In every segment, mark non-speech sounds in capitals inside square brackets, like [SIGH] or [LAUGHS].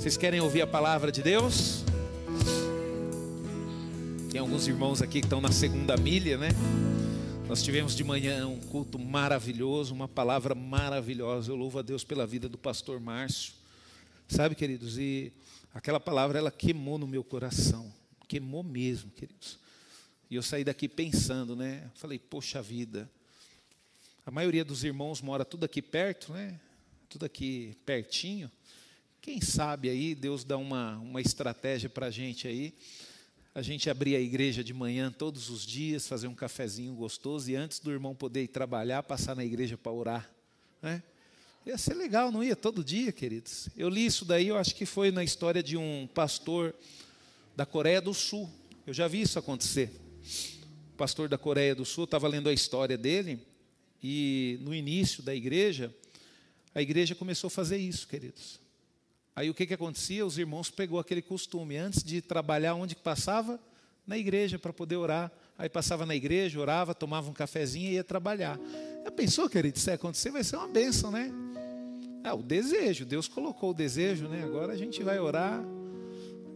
Vocês querem ouvir a palavra de Deus? Tem alguns irmãos aqui que estão na segunda milha, né? Nós tivemos de manhã um culto maravilhoso, uma palavra maravilhosa. Eu louvo a Deus pela vida do pastor Márcio. Sabe, queridos, e aquela palavra ela queimou no meu coração. Queimou mesmo, queridos. E eu saí daqui pensando, né? Falei, poxa vida. A maioria dos irmãos mora tudo aqui perto, né? Tudo aqui pertinho. Quem sabe aí Deus dá uma, uma estratégia para a gente aí. A gente abrir a igreja de manhã todos os dias, fazer um cafezinho gostoso e antes do irmão poder ir trabalhar, passar na igreja para orar. Né? Ia ser legal, não ia todo dia, queridos. Eu li isso daí, eu acho que foi na história de um pastor da Coreia do Sul. Eu já vi isso acontecer. O pastor da Coreia do Sul estava lendo a história dele e no início da igreja, a igreja começou a fazer isso, queridos. Aí o que, que acontecia? Os irmãos pegou aquele costume, antes de trabalhar, onde que passava? Na igreja, para poder orar. Aí passava na igreja, orava, tomava um cafezinho e ia trabalhar. Já pensou, querido, se acontecer, vai ser uma bênção, né? É o desejo, Deus colocou o desejo, né? Agora a gente vai orar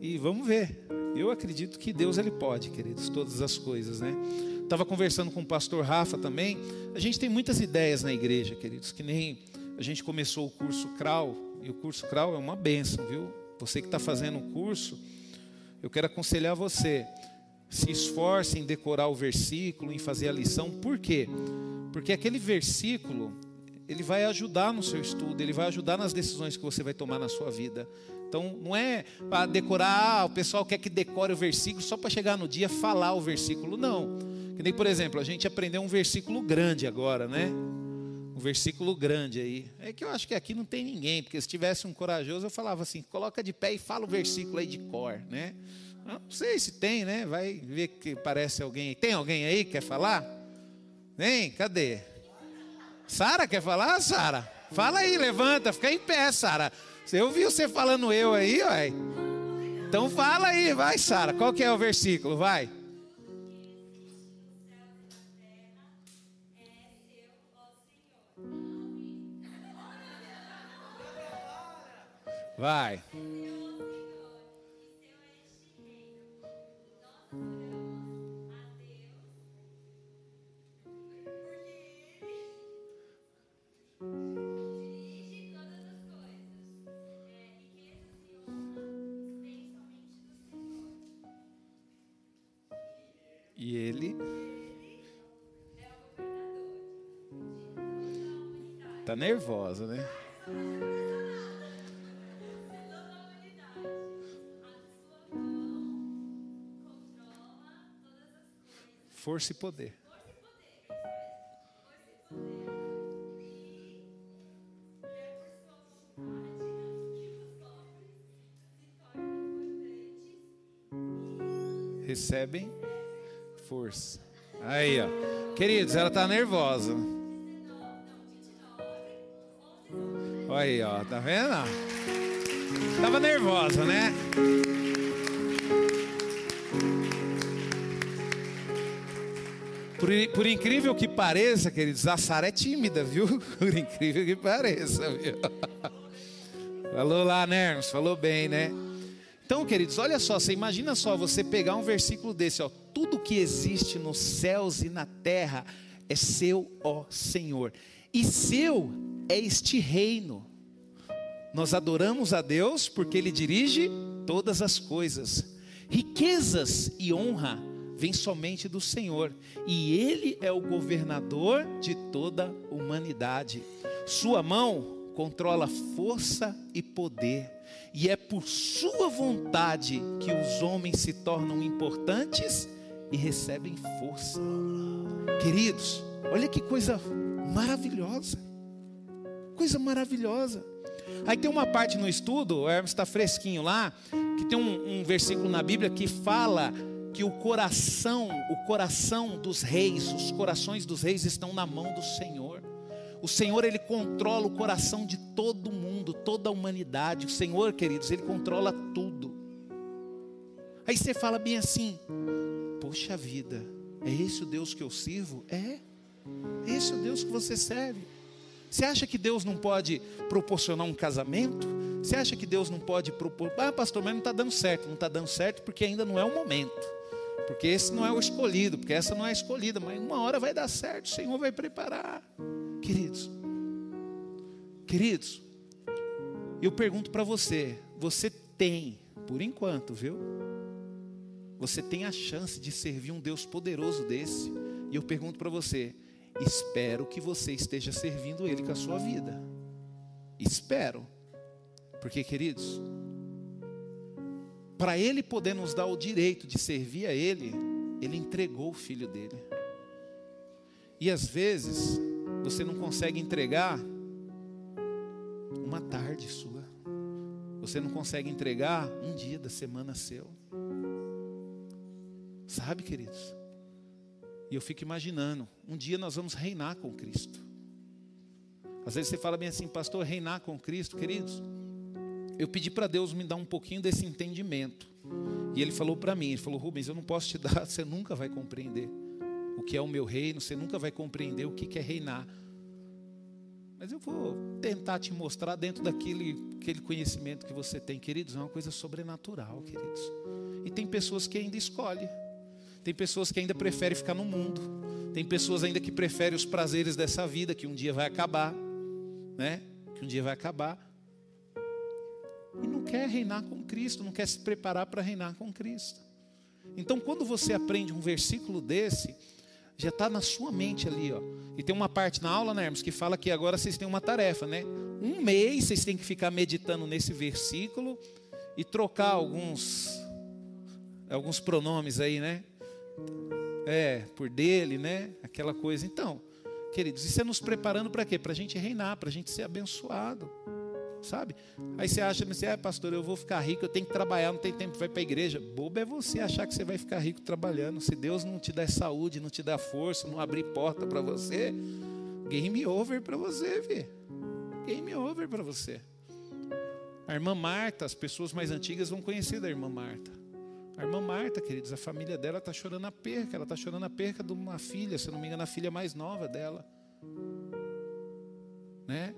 e vamos ver. Eu acredito que Deus ele pode, queridos, todas as coisas, né? Estava conversando com o pastor Rafa também. A gente tem muitas ideias na igreja, queridos, que nem a gente começou o curso CRAU, e o curso CRAU é uma benção, viu? Você que está fazendo o curso, eu quero aconselhar você, se esforce em decorar o versículo, em fazer a lição. Por quê? Porque aquele versículo, ele vai ajudar no seu estudo, ele vai ajudar nas decisões que você vai tomar na sua vida. Então, não é para decorar, ah, o pessoal quer que decore o versículo só para chegar no dia falar o versículo, não. Que nem, por exemplo, a gente aprendeu um versículo grande agora, né? Um versículo grande aí. É que eu acho que aqui não tem ninguém, porque se tivesse um corajoso, eu falava assim: coloca de pé e fala o versículo aí de cor, né? Não sei se tem, né? Vai ver que parece alguém aí. Tem alguém aí que quer falar? Vem, cadê? Sara quer falar, Sara? Fala aí, levanta, fica em pé, Sara. Você ouviu você falando eu aí, ué? Então fala aí, vai, Sara. Qual que é o versículo? Vai. Vai. E ele tá nervosa, né? Força e poder. Recebem força. Aí, ó. Queridos, ela tá nervosa. Olha aí, ó. Tá vendo? Tava nervosa, né? Por, por, incrível que pareça, queridos, a Sara é tímida, viu? [LAUGHS] Por incrível que pareça, viu? [LAUGHS] Falou lá, Nermos, falou bem, né? Então, queridos, olha só, você imagina só você pegar um versículo desse, ó, tudo que existe nos céus e na terra é seu, ó Senhor. E seu é este reino. Nós adoramos a Deus porque ele dirige todas as coisas. Riquezas e honra vem somente do Senhor, e Ele é o governador de toda a humanidade. Sua mão controla força e poder, e é por Sua vontade que os homens se tornam importantes e recebem força. Queridos, olha que coisa maravilhosa, coisa maravilhosa. Aí tem uma parte no estudo, o Hermes está fresquinho lá, que tem um, um versículo na Bíblia que fala que o coração, o coração dos reis, os corações dos reis estão na mão do Senhor. O Senhor ele controla o coração de todo mundo, toda a humanidade. O Senhor, queridos, ele controla tudo. Aí você fala bem assim: Poxa vida, é esse o Deus que eu sirvo? É. É esse o Deus que você serve. Você acha que Deus não pode proporcionar um casamento? Você acha que Deus não pode propor? Ah, pastor, mas não está dando certo. Não está dando certo porque ainda não é o momento. Porque esse não é o escolhido, porque essa não é a escolhida, mas uma hora vai dar certo, o Senhor vai preparar. Queridos, queridos, eu pergunto para você: você tem, por enquanto, viu? Você tem a chance de servir um Deus poderoso desse. E eu pergunto para você: espero que você esteja servindo Ele com a sua vida. Espero. Porque, queridos, para Ele poder nos dar o direito de servir a Ele, Ele entregou o filho dele. E às vezes, você não consegue entregar uma tarde sua. Você não consegue entregar um dia da semana seu. Sabe, queridos? E eu fico imaginando, um dia nós vamos reinar com Cristo. Às vezes você fala bem assim, pastor, reinar com Cristo, queridos. Eu pedi para Deus me dar um pouquinho desse entendimento. E Ele falou para mim, Ele falou, Rubens, eu não posso te [LAUGHS] dar, você nunca vai compreender o que é o meu reino, você nunca vai compreender o que é reinar. Mas eu vou tentar te mostrar dentro daquele aquele conhecimento que você tem, queridos, é uma coisa sobrenatural, queridos. E tem pessoas que ainda escolhem. Tem pessoas que ainda preferem ficar no mundo. Tem pessoas ainda que preferem os prazeres dessa vida, que um dia vai acabar, né? Que um dia vai acabar. Quer reinar com Cristo, não quer se preparar para reinar com Cristo. Então, quando você aprende um versículo desse, já está na sua mente ali, ó. E tem uma parte na aula, né, Hermes, que fala que agora vocês têm uma tarefa, né? Um mês vocês têm que ficar meditando nesse versículo e trocar alguns alguns pronomes aí, né? É, por dele, né? Aquela coisa. Então, queridos, isso é nos preparando para quê? Para a gente reinar, para a gente ser abençoado. Sabe? Aí você acha, você, é, pastor, eu vou ficar rico, eu tenho que trabalhar, não tem tempo, vai para a igreja. Bobo é você achar que você vai ficar rico trabalhando. Se Deus não te der saúde, não te dá força, não abrir porta para você, game over para você, ver. Game over para você. A irmã Marta, as pessoas mais antigas vão conhecer da irmã Marta. A irmã Marta, queridos, a família dela está chorando a perca. Ela está chorando a perca de uma filha, se não me engano, a filha mais nova dela. Né?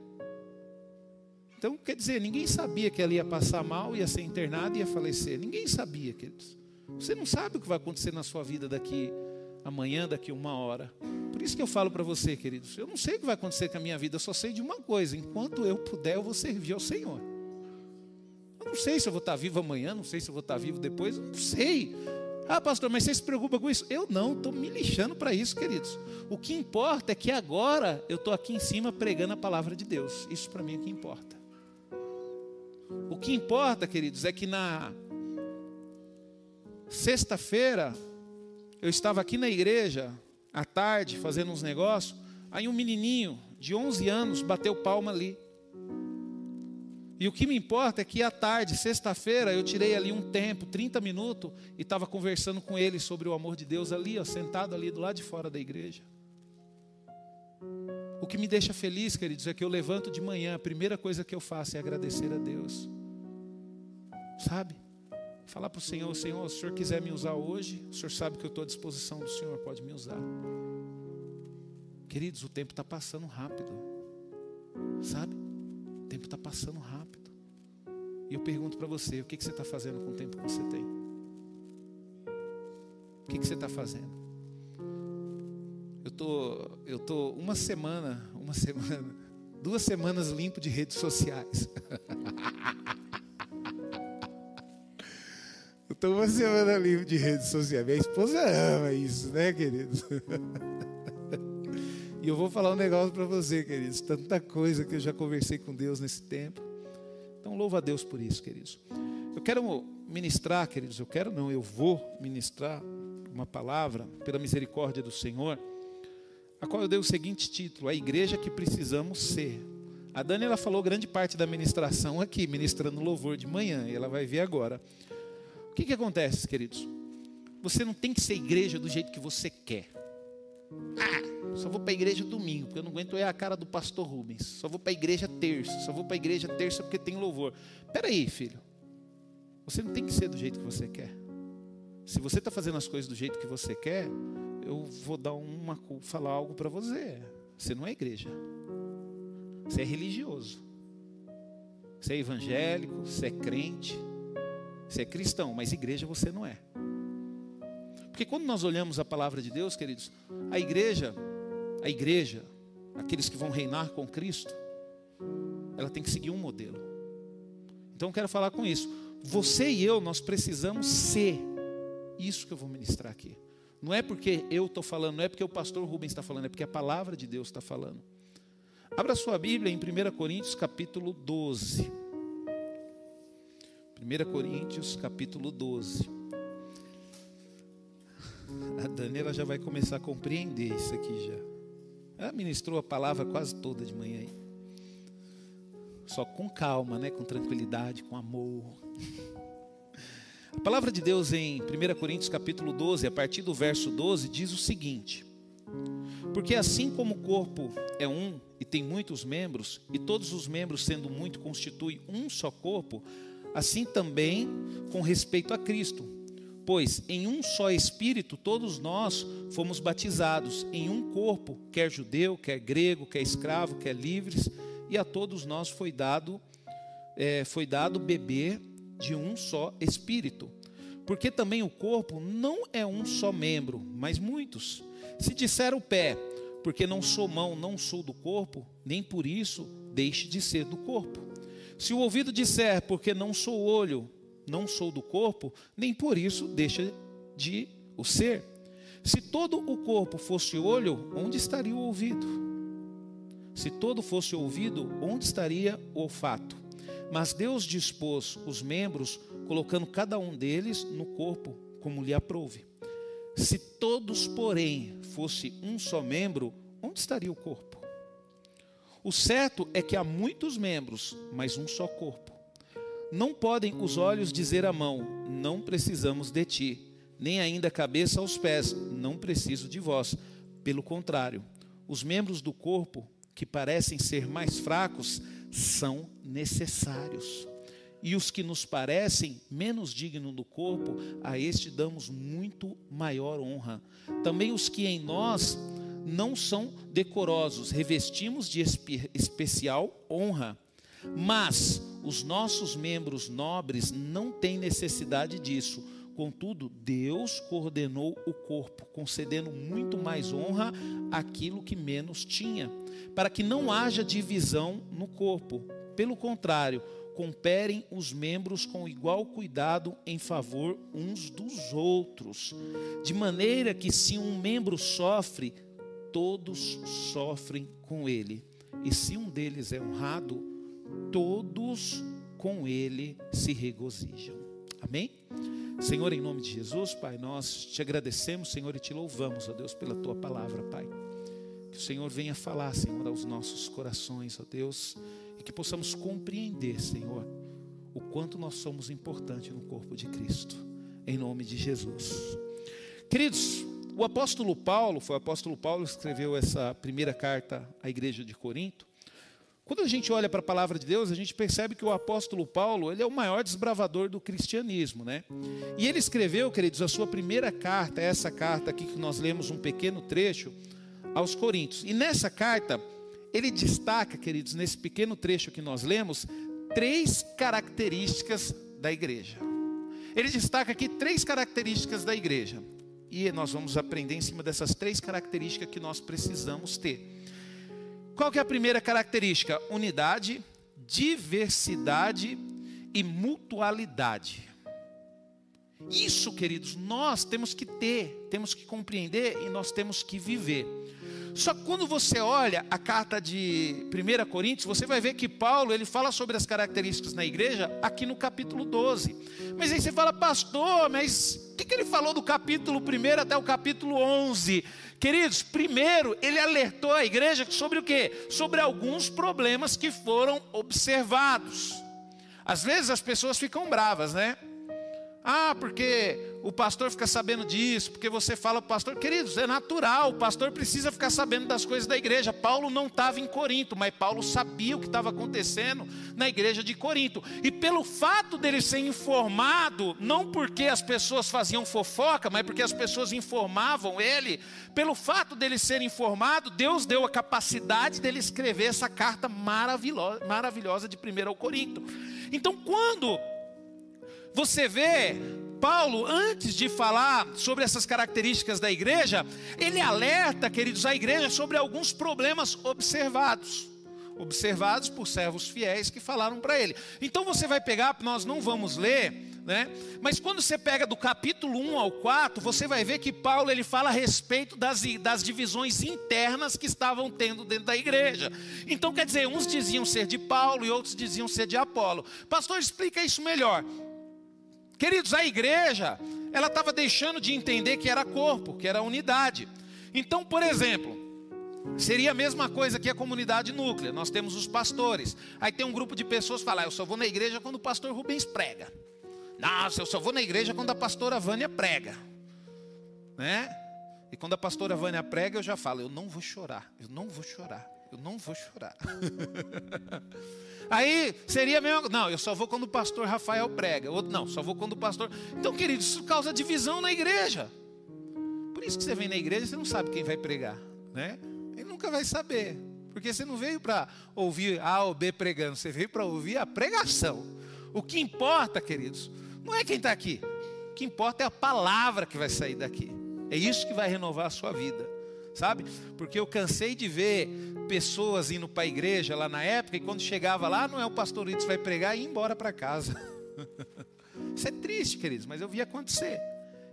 Então, quer dizer, ninguém sabia que ela ia passar mal, ia ser internada e ia falecer. Ninguém sabia, queridos. Você não sabe o que vai acontecer na sua vida daqui amanhã, daqui uma hora. Por isso que eu falo para você, queridos, eu não sei o que vai acontecer com a minha vida, eu só sei de uma coisa: enquanto eu puder, eu vou servir ao Senhor. Eu não sei se eu vou estar vivo amanhã, não sei se eu vou estar vivo depois, não sei. Ah, pastor, mas você se preocupa com isso? Eu não, estou me lixando para isso, queridos. O que importa é que agora eu estou aqui em cima pregando a palavra de Deus. Isso para mim é o que importa. O que importa, queridos, é que na sexta-feira eu estava aqui na igreja à tarde fazendo uns negócios, aí um menininho de 11 anos bateu palma ali. E o que me importa é que à tarde, sexta-feira, eu tirei ali um tempo, 30 minutos, e estava conversando com ele sobre o amor de Deus ali, ó, sentado ali do lado de fora da igreja. O que me deixa feliz, queridos, é que eu levanto de manhã, a primeira coisa que eu faço é agradecer a Deus. Sabe? Falar para o Senhor, Senhor, se o Senhor quiser me usar hoje, o Senhor sabe que eu estou à disposição do Senhor, pode me usar. Queridos, o tempo está passando rápido. Sabe? O tempo está passando rápido. E eu pergunto para você: o que, que você está fazendo com o tempo que você tem? O que, que você está fazendo? Tô, eu tô uma semana, uma semana, duas semanas limpo de redes sociais. [LAUGHS] eu tô uma semana limpo de redes sociais. Minha esposa ama isso, né, querido? [LAUGHS] E eu vou falar um negócio para você, queridos. Tanta coisa que eu já conversei com Deus nesse tempo. Então, louva a Deus por isso, queridos. Eu quero ministrar, queridos. Eu quero não, eu vou ministrar uma palavra pela misericórdia do Senhor, a qual eu dei o seguinte título: A igreja que precisamos ser. A Dani ela falou grande parte da ministração aqui, ministrando louvor de manhã, e ela vai ver agora. O que, que acontece, queridos? Você não tem que ser igreja do jeito que você quer. Ah, só vou para a igreja domingo, porque eu não aguento é a cara do pastor Rubens. Só vou para a igreja terça, só vou para a igreja terça porque tem louvor. Espera aí, filho. Você não tem que ser do jeito que você quer. Se você está fazendo as coisas do jeito que você quer, eu vou dar uma falar algo para você. Você não é igreja. Você é religioso. Você é evangélico, você é crente, você é cristão, mas igreja você não é. Porque quando nós olhamos a palavra de Deus, queridos, a igreja, a igreja, aqueles que vão reinar com Cristo, ela tem que seguir um modelo. Então eu quero falar com isso. Você e eu, nós precisamos ser isso que eu vou ministrar aqui. Não é porque eu estou falando, não é porque o pastor Rubens está falando, é porque a palavra de Deus está falando. Abra sua Bíblia em 1 Coríntios capítulo 12. 1 Coríntios capítulo 12. A Daniela já vai começar a compreender isso aqui já. Ela ministrou a palavra quase toda de manhã aí. Só com calma, né? com tranquilidade, com amor. A palavra de Deus em 1 Coríntios capítulo 12, a partir do verso 12, diz o seguinte: Porque assim como o corpo é um e tem muitos membros, e todos os membros sendo muito constituem um só corpo, assim também com respeito a Cristo. Pois em um só Espírito todos nós fomos batizados em um corpo, quer judeu, quer grego, quer escravo, quer livres, e a todos nós foi dado é, foi dado beber de um só Espírito. Porque também o corpo não é um só membro, mas muitos. Se disser o pé, porque não sou mão, não sou do corpo, nem por isso deixe de ser do corpo. Se o ouvido disser, porque não sou olho, não sou do corpo, nem por isso deixa de o ser. Se todo o corpo fosse olho, onde estaria o ouvido? Se todo fosse ouvido, onde estaria o olfato? Mas Deus dispôs os membros, colocando cada um deles no corpo, como lhe aprouve. Se todos, porém, fosse um só membro, onde estaria o corpo? O certo é que há muitos membros, mas um só corpo. Não podem os olhos dizer à mão: Não precisamos de ti, nem ainda a cabeça aos pés: Não preciso de vós. Pelo contrário, os membros do corpo, que parecem ser mais fracos, são necessários. E os que nos parecem menos dignos do corpo, a este damos muito maior honra. Também os que em nós não são decorosos, revestimos de espe especial honra. Mas os nossos membros nobres não têm necessidade disso. Contudo, Deus coordenou o corpo, concedendo muito mais honra àquilo que menos tinha para que não haja divisão no corpo. Pelo contrário, comperem os membros com igual cuidado em favor uns dos outros, de maneira que se um membro sofre, todos sofrem com ele. E se um deles é honrado, todos com ele se regozijam. Amém? Senhor, em nome de Jesus, Pai, nós te agradecemos, Senhor, e te louvamos, ó Deus, pela tua palavra, Pai. Que o Senhor venha falar, Senhor, aos nossos corações, ó Deus, e que possamos compreender, Senhor, o quanto nós somos importantes no corpo de Cristo, em nome de Jesus. Queridos, o apóstolo Paulo, foi o apóstolo Paulo que escreveu essa primeira carta à igreja de Corinto. Quando a gente olha para a palavra de Deus, a gente percebe que o apóstolo Paulo, ele é o maior desbravador do cristianismo, né? E ele escreveu, queridos, a sua primeira carta, essa carta aqui que nós lemos um pequeno trecho, aos Coríntios. E nessa carta, ele destaca, queridos, nesse pequeno trecho que nós lemos, três características da igreja. Ele destaca aqui três características da igreja. E nós vamos aprender em cima dessas três características que nós precisamos ter. Qual que é a primeira característica? Unidade, diversidade e mutualidade. Isso, queridos, nós temos que ter, temos que compreender e nós temos que viver. Só que quando você olha a carta de 1 Coríntios, você vai ver que Paulo ele fala sobre as características na igreja aqui no capítulo 12. Mas aí você fala, pastor, mas o que, que ele falou do capítulo 1 até o capítulo 11? Queridos, primeiro ele alertou a igreja sobre o que? Sobre alguns problemas que foram observados. Às vezes as pessoas ficam bravas, né? Ah, porque o pastor fica sabendo disso, porque você fala para o pastor. Queridos, é natural, o pastor precisa ficar sabendo das coisas da igreja. Paulo não estava em Corinto, mas Paulo sabia o que estava acontecendo na igreja de Corinto. E pelo fato dele ser informado, não porque as pessoas faziam fofoca, mas porque as pessoas informavam ele, pelo fato dele ser informado, Deus deu a capacidade dele escrever essa carta maravilhosa, de 1 Corinto. Então, quando você vê Paulo, antes de falar sobre essas características da igreja, ele alerta, queridos, a igreja sobre alguns problemas observados. Observados por servos fiéis que falaram para ele. Então você vai pegar, nós não vamos ler, né? Mas quando você pega do capítulo 1 ao 4, você vai ver que Paulo ele fala a respeito das, das divisões internas que estavam tendo dentro da igreja. Então quer dizer, uns diziam ser de Paulo e outros diziam ser de Apolo. Pastor, explica isso melhor. Queridos, a igreja, ela estava deixando de entender que era corpo, que era unidade. Então, por exemplo, seria a mesma coisa que a comunidade núclea. Nós temos os pastores. Aí tem um grupo de pessoas que fala: ah, "Eu só vou na igreja quando o pastor Rubens prega". Nossa, eu só vou na igreja quando a pastora Vânia prega. Né? E quando a pastora Vânia prega, eu já falo: "Eu não vou chorar. Eu não vou chorar. Eu não vou chorar". [LAUGHS] Aí seria mesmo, não, eu só vou quando o pastor Rafael prega. Outro, não, só vou quando o pastor. Então, queridos, isso causa divisão na igreja. Por isso que você vem na igreja e você não sabe quem vai pregar, né? Ele nunca vai saber. Porque você não veio para ouvir A ou B pregando, você veio para ouvir a pregação. O que importa, queridos, não é quem está aqui. O que importa é a palavra que vai sair daqui. É isso que vai renovar a sua vida sabe? Porque eu cansei de ver pessoas indo para a igreja lá na época e quando chegava lá, não é o pastor que vai pregar e ir embora para casa. [LAUGHS] Isso é triste, queridos, mas eu vi acontecer.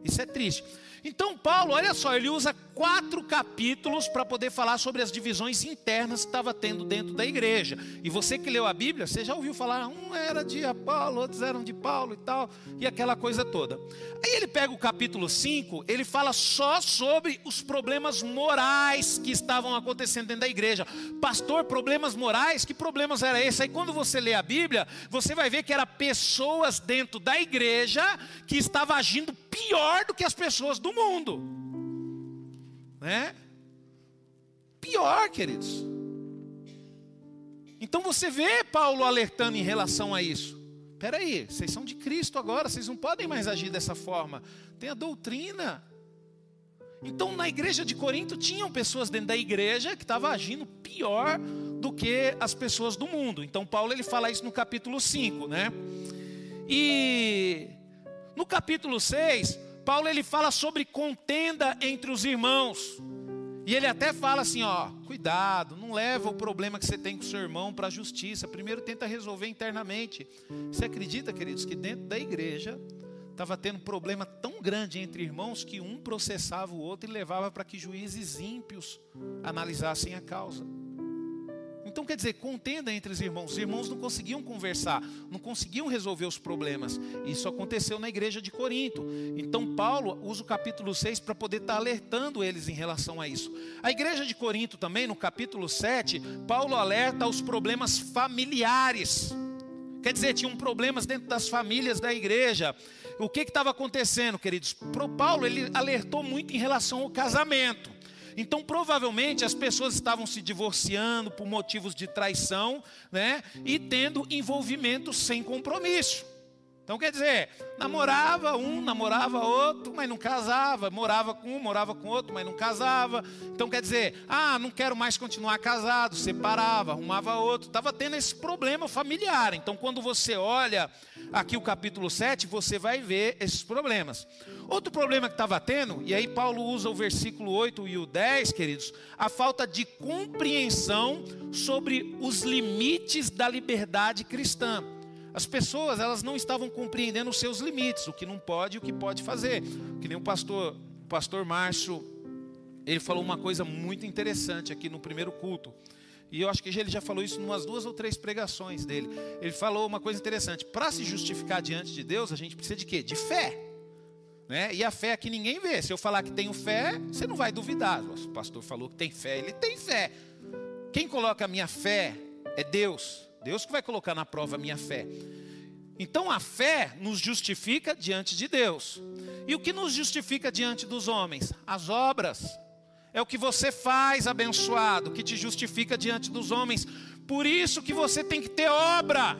Isso é triste. Então, Paulo, olha só, ele usa quatro capítulos para poder falar sobre as divisões internas que estava tendo dentro da igreja. E você que leu a Bíblia, você já ouviu falar, um era de Apolo, outros eram de Paulo e tal, e aquela coisa toda. Aí ele pega o capítulo 5, ele fala só sobre os problemas morais que estavam acontecendo dentro da igreja. Pastor, problemas morais? Que problemas era esse? Aí quando você lê a Bíblia, você vai ver que era pessoas dentro da igreja que estavam agindo pior do que as pessoas do mundo. Né? Pior, queridos. Então você vê Paulo alertando em relação a isso. Espera aí, vocês são de Cristo agora, vocês não podem mais agir dessa forma. Tem a doutrina. Então na igreja de Corinto tinham pessoas dentro da igreja que estavam agindo pior do que as pessoas do mundo. Então Paulo ele fala isso no capítulo 5, né? E no capítulo 6, Paulo ele fala sobre contenda entre os irmãos. E ele até fala assim, ó, cuidado, não leva o problema que você tem com seu irmão para a justiça. Primeiro tenta resolver internamente. Você acredita, queridos, que dentro da igreja estava tendo um problema tão grande entre irmãos que um processava o outro e levava para que juízes ímpios analisassem a causa. Então quer dizer, contenda entre os irmãos. Os irmãos não conseguiam conversar, não conseguiam resolver os problemas. Isso aconteceu na igreja de Corinto. Então Paulo usa o capítulo 6 para poder estar alertando eles em relação a isso. A igreja de Corinto também, no capítulo 7, Paulo alerta os problemas familiares. Quer dizer, tinham problemas dentro das famílias da igreja. O que estava acontecendo, queridos? Pro Paulo ele alertou muito em relação ao casamento. Então, provavelmente, as pessoas estavam se divorciando por motivos de traição, né? E tendo envolvimento sem compromisso. Então quer dizer, namorava um, namorava outro, mas não casava, morava com um, morava com outro, mas não casava. Então quer dizer, ah, não quero mais continuar casado, separava, arrumava outro. Estava tendo esse problema familiar. Então quando você olha aqui o capítulo 7, você vai ver esses problemas. Outro problema que estava tendo, e aí Paulo usa o versículo 8 e o 10, queridos, a falta de compreensão sobre os limites da liberdade cristã. As pessoas, elas não estavam compreendendo os seus limites, o que não pode e o que pode fazer. Que nem o pastor, o pastor Márcio, ele falou uma coisa muito interessante aqui no primeiro culto. E eu acho que ele já falou isso em umas duas ou três pregações dele. Ele falou uma coisa interessante. Para se justificar diante de Deus, a gente precisa de quê? De fé. Né? E a fé aqui ninguém vê. Se eu falar que tenho fé, você não vai duvidar. O pastor falou que tem fé, ele tem fé. Quem coloca a minha fé é Deus. Deus que vai colocar na prova a minha fé. Então a fé nos justifica diante de Deus. E o que nos justifica diante dos homens? As obras. É o que você faz, abençoado, que te justifica diante dos homens. Por isso que você tem que ter obra.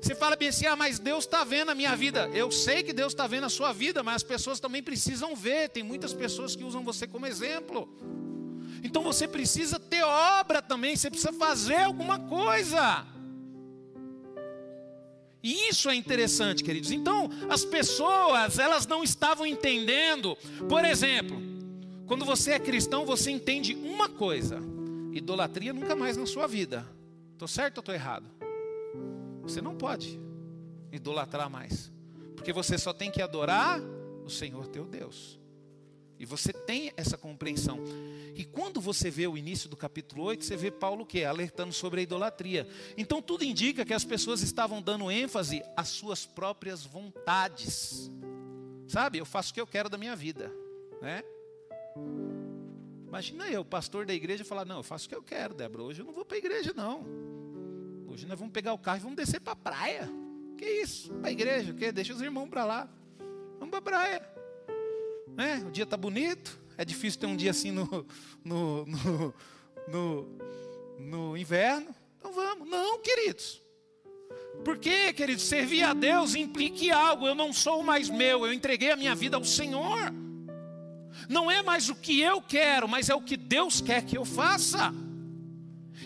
Você fala bem assim, ah, mas Deus está vendo a minha vida. Eu sei que Deus está vendo a sua vida, mas as pessoas também precisam ver. Tem muitas pessoas que usam você como exemplo. Então você precisa ter obra também, você precisa fazer alguma coisa. E isso é interessante, queridos. Então, as pessoas, elas não estavam entendendo. Por exemplo, quando você é cristão, você entende uma coisa: idolatria nunca mais na sua vida. Estou certo ou estou errado? Você não pode idolatrar mais, porque você só tem que adorar o Senhor teu Deus. E você tem essa compreensão. E quando você vê o início do capítulo 8, você vê Paulo que alertando sobre a idolatria. Então tudo indica que as pessoas estavam dando ênfase às suas próprias vontades. Sabe? Eu faço o que eu quero da minha vida, né? Imagina eu, pastor da igreja, falar: "Não, eu faço o que eu quero, Débora. Hoje eu não vou para a igreja não. Hoje nós vamos pegar o carro e vamos descer para a praia. Que isso? Para a igreja, o quê? Deixa os irmãos para lá. Vamos para a praia. Né? O dia está bonito. É difícil ter um dia assim no, no, no, no, no inverno. Então vamos. Não, queridos. Porque, queridos, servir a Deus implica algo. Eu não sou mais meu, eu entreguei a minha vida ao Senhor. Não é mais o que eu quero, mas é o que Deus quer que eu faça.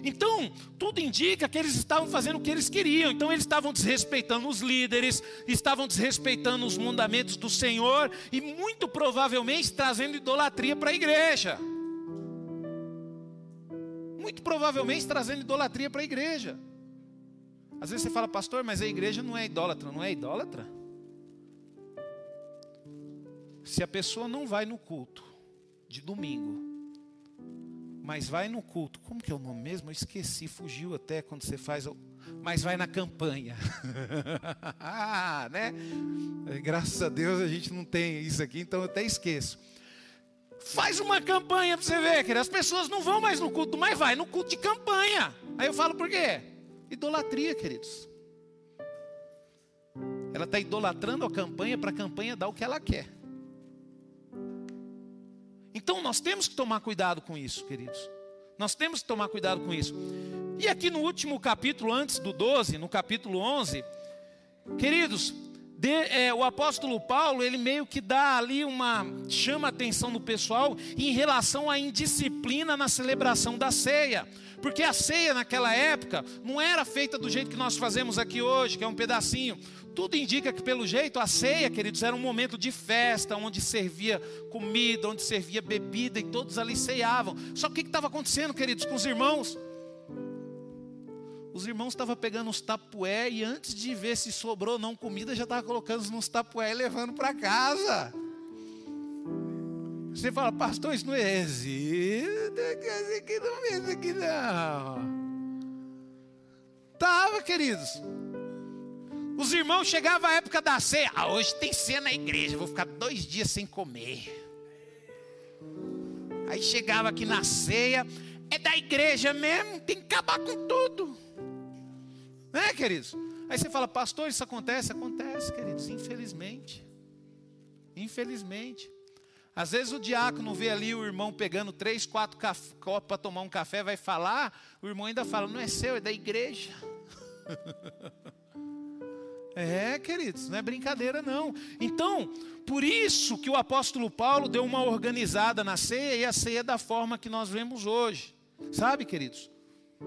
Então, tudo indica que eles estavam fazendo o que eles queriam. Então, eles estavam desrespeitando os líderes, estavam desrespeitando os mandamentos do Senhor e, muito provavelmente, trazendo idolatria para a igreja. Muito provavelmente trazendo idolatria para a igreja. Às vezes você fala, pastor, mas a igreja não é idólatra. Não é idólatra? Se a pessoa não vai no culto de domingo, mas vai no culto. Como que é o nome mesmo? Eu esqueci, fugiu até quando você faz. Mas vai na campanha. [LAUGHS] ah, né? Graças a Deus a gente não tem isso aqui, então eu até esqueço. Faz uma campanha para você ver, que as pessoas não vão mais no culto, mas vai no culto de campanha. Aí eu falo por quê? Idolatria, queridos. Ela está idolatrando a campanha para a campanha dar o que ela quer. Então nós temos que tomar cuidado com isso, queridos. Nós temos que tomar cuidado com isso. E aqui no último capítulo, antes do 12, no capítulo 11, queridos, de, é, o apóstolo Paulo, ele meio que dá ali uma. chama a atenção do pessoal em relação à indisciplina na celebração da ceia. Porque a ceia naquela época não era feita do jeito que nós fazemos aqui hoje, que é um pedacinho. Tudo indica que, pelo jeito, a ceia, queridos, era um momento de festa, onde servia comida, onde servia bebida, e todos ali ceiavam. Só que o que estava acontecendo, queridos, com os irmãos? Os irmãos estavam pegando os tapué e antes de ver se sobrou ou não comida, já estava colocando nos tapué e levando para casa. Você fala, pastor, isso não existe. Isso aqui não isso aqui não. Tava, queridos. Os irmãos chegavam à época da ceia. Ah, hoje tem ceia na igreja, vou ficar dois dias sem comer. Aí chegava aqui na ceia, é da igreja mesmo, tem que acabar com tudo. Né, queridos? Aí você fala, pastor, isso acontece? Acontece, queridos, infelizmente. Infelizmente. Às vezes o diácono vê ali o irmão pegando três, quatro copos para tomar um café, vai falar, o irmão ainda fala, não é seu, é da igreja. [LAUGHS] É, queridos, não é brincadeira não. Então, por isso que o apóstolo Paulo deu uma organizada na ceia e a ceia da forma que nós vemos hoje. Sabe, queridos?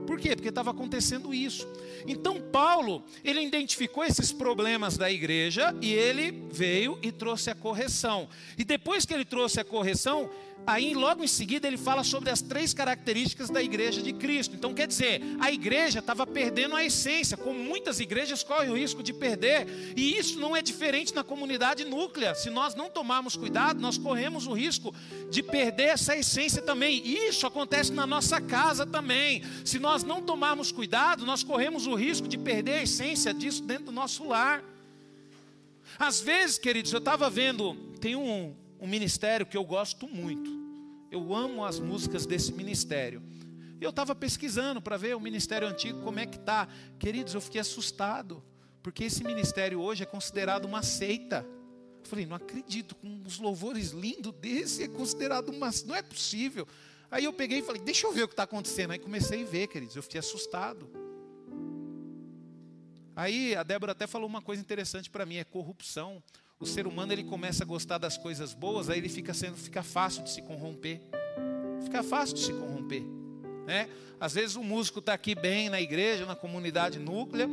Por quê? Porque estava acontecendo isso. Então Paulo, ele identificou esses problemas da igreja e ele veio e trouxe a correção. E depois que ele trouxe a correção, Aí, logo em seguida, ele fala sobre as três características da igreja de Cristo. Então, quer dizer, a igreja estava perdendo a essência, como muitas igrejas correm o risco de perder. E isso não é diferente na comunidade núclea. Se nós não tomarmos cuidado, nós corremos o risco de perder essa essência também. Isso acontece na nossa casa também. Se nós não tomarmos cuidado, nós corremos o risco de perder a essência disso dentro do nosso lar. Às vezes, queridos, eu estava vendo, tem um, um ministério que eu gosto muito. Eu amo as músicas desse ministério. Eu estava pesquisando para ver o ministério antigo como é que tá. Queridos, eu fiquei assustado, Porque esse ministério hoje é considerado uma seita. Eu falei, não acredito, com uns louvores lindos desse, é considerado uma. Não é possível. Aí eu peguei e falei, deixa eu ver o que está acontecendo. Aí comecei a ver, queridos, eu fiquei assustado. Aí a Débora até falou uma coisa interessante para mim, é corrupção. O ser humano ele começa a gostar das coisas boas, aí ele fica sendo, fica fácil de se corromper. Fica fácil de se corromper. Né? Às vezes o músico está aqui bem na igreja, na comunidade núclea,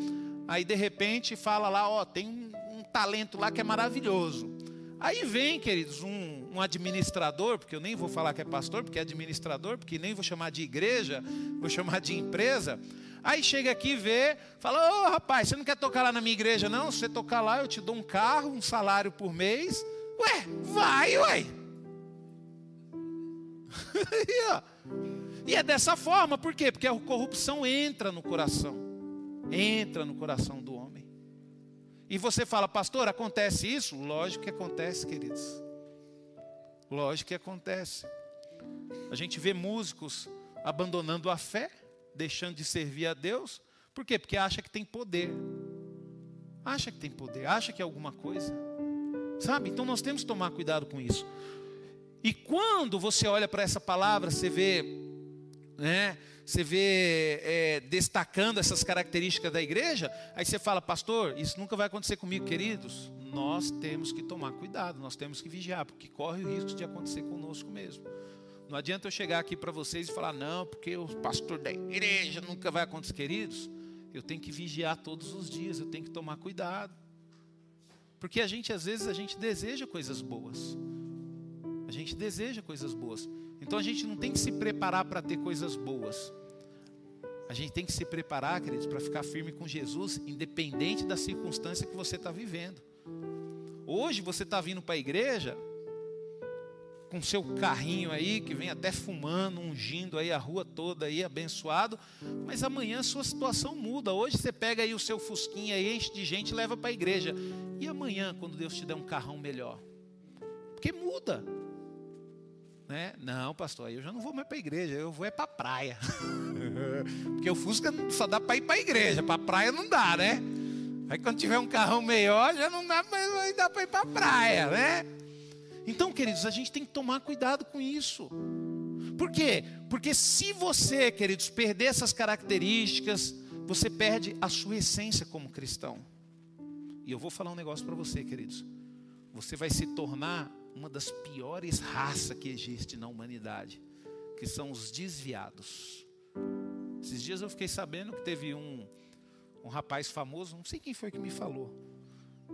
aí de repente fala lá, ó, tem um, um talento lá que é maravilhoso. Aí vem, queridos, um, um, administrador, porque eu nem vou falar que é pastor, porque é administrador, porque nem vou chamar de igreja, vou chamar de empresa. Aí chega aqui e vê, fala: Ô oh, rapaz, você não quer tocar lá na minha igreja, não? Se você tocar lá, eu te dou um carro, um salário por mês. Ué, vai, ué. [LAUGHS] e é dessa forma, por quê? Porque a corrupção entra no coração, entra no coração do homem. E você fala, pastor, acontece isso? Lógico que acontece, queridos. Lógico que acontece. A gente vê músicos abandonando a fé deixando de servir a Deus. Por quê? Porque acha que tem poder. Acha que tem poder, acha que é alguma coisa. Sabe? Então nós temos que tomar cuidado com isso. E quando você olha para essa palavra, você vê, né? Você vê é, destacando essas características da igreja, aí você fala, pastor, isso nunca vai acontecer comigo, queridos. Nós temos que tomar cuidado, nós temos que vigiar, porque corre o risco de acontecer conosco mesmo. Não adianta eu chegar aqui para vocês e falar, não, porque o pastor da igreja nunca vai acontecer, queridos. Eu tenho que vigiar todos os dias, eu tenho que tomar cuidado. Porque a gente, às vezes, a gente deseja coisas boas. A gente deseja coisas boas. Então a gente não tem que se preparar para ter coisas boas. A gente tem que se preparar, queridos, para ficar firme com Jesus, independente da circunstância que você está vivendo. Hoje você está vindo para a igreja, com seu carrinho aí, que vem até fumando, ungindo aí a rua toda aí, abençoado, mas amanhã sua situação muda. Hoje você pega aí o seu fusquinha aí, enche de gente leva para a igreja. E amanhã, quando Deus te der um carrão melhor? Porque muda. Né? Não, pastor, eu já não vou mais para a igreja, eu vou é para a praia. [LAUGHS] Porque o Fusca só dá para ir para a igreja, para a praia não dá, né? Aí quando tiver um carrão melhor, já não dá, mais dá para ir para a praia, né? Então, queridos, a gente tem que tomar cuidado com isso. Por quê? Porque se você, queridos, perder essas características, você perde a sua essência como cristão. E eu vou falar um negócio para você, queridos. Você vai se tornar uma das piores raças que existe na humanidade, que são os desviados. Esses dias eu fiquei sabendo que teve um, um rapaz famoso, não sei quem foi que me falou,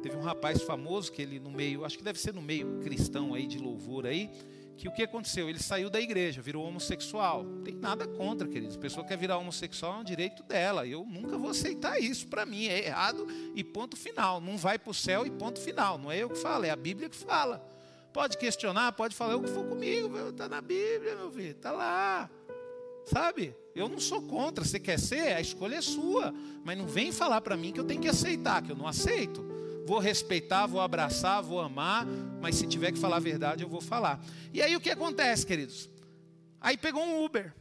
Teve um rapaz famoso que ele no meio, acho que deve ser no meio cristão aí de louvor aí, que o que aconteceu? Ele saiu da igreja, virou homossexual. Não tem nada contra, queridos. A pessoa quer virar homossexual é um direito dela. Eu nunca vou aceitar isso. Para mim é errado e ponto final. Não vai para o céu e ponto final. Não é eu que falo, é a Bíblia que fala. Pode questionar, pode falar o que for comigo. Está na Bíblia, meu filho. Está lá. Sabe? Eu não sou contra. Você quer ser? A escolha é sua. Mas não vem falar para mim que eu tenho que aceitar, que eu não aceito vou respeitar, vou abraçar, vou amar, mas se tiver que falar a verdade, eu vou falar. E aí o que acontece, queridos? Aí pegou um Uber.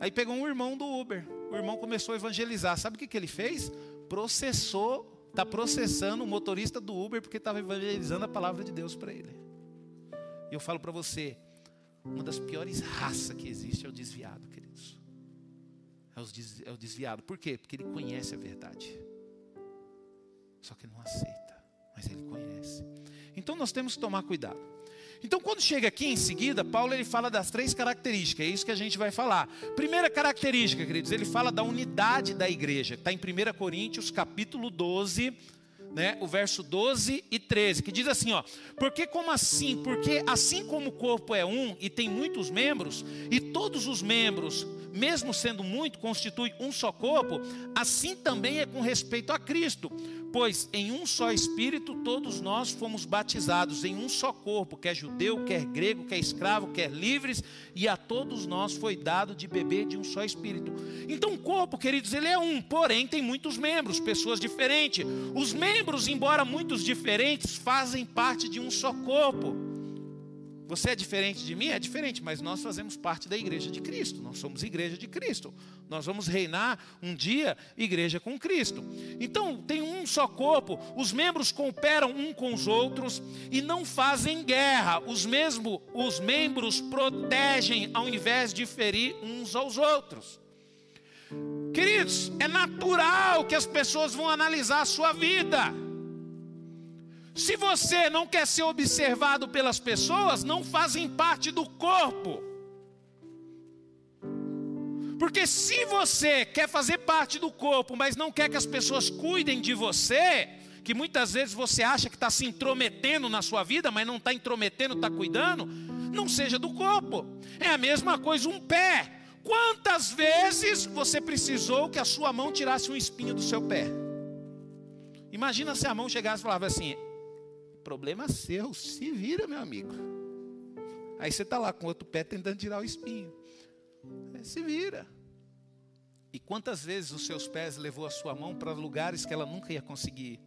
Aí pegou um irmão do Uber. O irmão começou a evangelizar. Sabe o que, que ele fez? Processou, está processando o motorista do Uber porque estava evangelizando a palavra de Deus para ele. E eu falo para você, uma das piores raças que existe é o desviado, queridos. É o desviado. Por quê? Porque ele conhece a verdade. Só que não aceita, mas ele conhece. Então nós temos que tomar cuidado. Então, quando chega aqui em seguida, Paulo ele fala das três características, é isso que a gente vai falar. Primeira característica, queridos, ele fala da unidade da igreja, está em 1 Coríntios, capítulo 12, né, o verso 12 e 13, que diz assim, ó: "Porque como assim? Porque assim como o corpo é um e tem muitos membros, e todos os membros mesmo sendo muito, constitui um só corpo, assim também é com respeito a Cristo. Pois em um só Espírito todos nós fomos batizados, em um só corpo, quer judeu, quer grego, quer escravo, quer livres, e a todos nós foi dado de beber de um só Espírito. Então o corpo, queridos, ele é um, porém tem muitos membros, pessoas diferentes. Os membros, embora muitos diferentes, fazem parte de um só corpo. Você é diferente de mim? É diferente, mas nós fazemos parte da igreja de Cristo. Nós somos igreja de Cristo. Nós vamos reinar um dia igreja com Cristo. Então, tem um só corpo, os membros cooperam um com os outros e não fazem guerra. Os mesmo os membros protegem ao invés de ferir uns aos outros. Queridos, é natural que as pessoas vão analisar a sua vida. Se você não quer ser observado pelas pessoas, não fazem parte do corpo. Porque se você quer fazer parte do corpo, mas não quer que as pessoas cuidem de você, que muitas vezes você acha que está se intrometendo na sua vida, mas não está intrometendo, está cuidando, não seja do corpo. É a mesma coisa um pé. Quantas vezes você precisou que a sua mão tirasse um espinho do seu pé? Imagina se a mão chegasse e falava assim: Problema seu, se vira, meu amigo. Aí você está lá com outro pé tentando tirar o espinho. Aí se vira. E quantas vezes os seus pés levou a sua mão para lugares que ela nunca ia conseguir?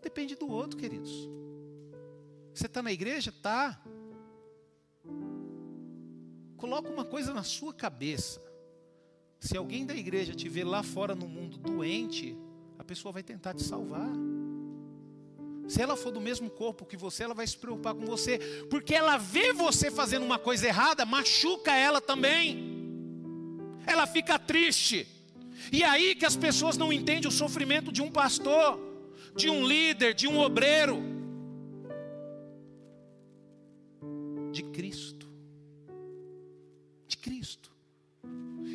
Depende do outro, queridos. Você está na igreja? Tá. Coloca uma coisa na sua cabeça. Se alguém da igreja te ver lá fora no mundo doente, a pessoa vai tentar te salvar. Se ela for do mesmo corpo que você, ela vai se preocupar com você, porque ela vê você fazendo uma coisa errada, machuca ela também. Ela fica triste. E é aí que as pessoas não entendem o sofrimento de um pastor, de um líder, de um obreiro, de Cristo. De Cristo.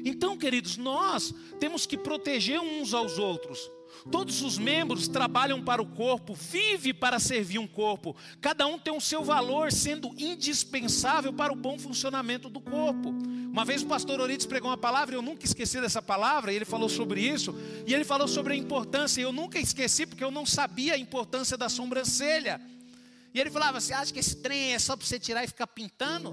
Então, queridos, nós temos que proteger uns aos outros. Todos os membros trabalham para o corpo, vive para servir um corpo. Cada um tem o seu valor, sendo indispensável para o bom funcionamento do corpo. Uma vez o pastor Orides pregou uma palavra, eu nunca esqueci dessa palavra, e ele falou sobre isso, e ele falou sobre a importância, e eu nunca esqueci porque eu não sabia a importância da sobrancelha. E ele falava: Você acha que esse trem é só para você tirar e ficar pintando?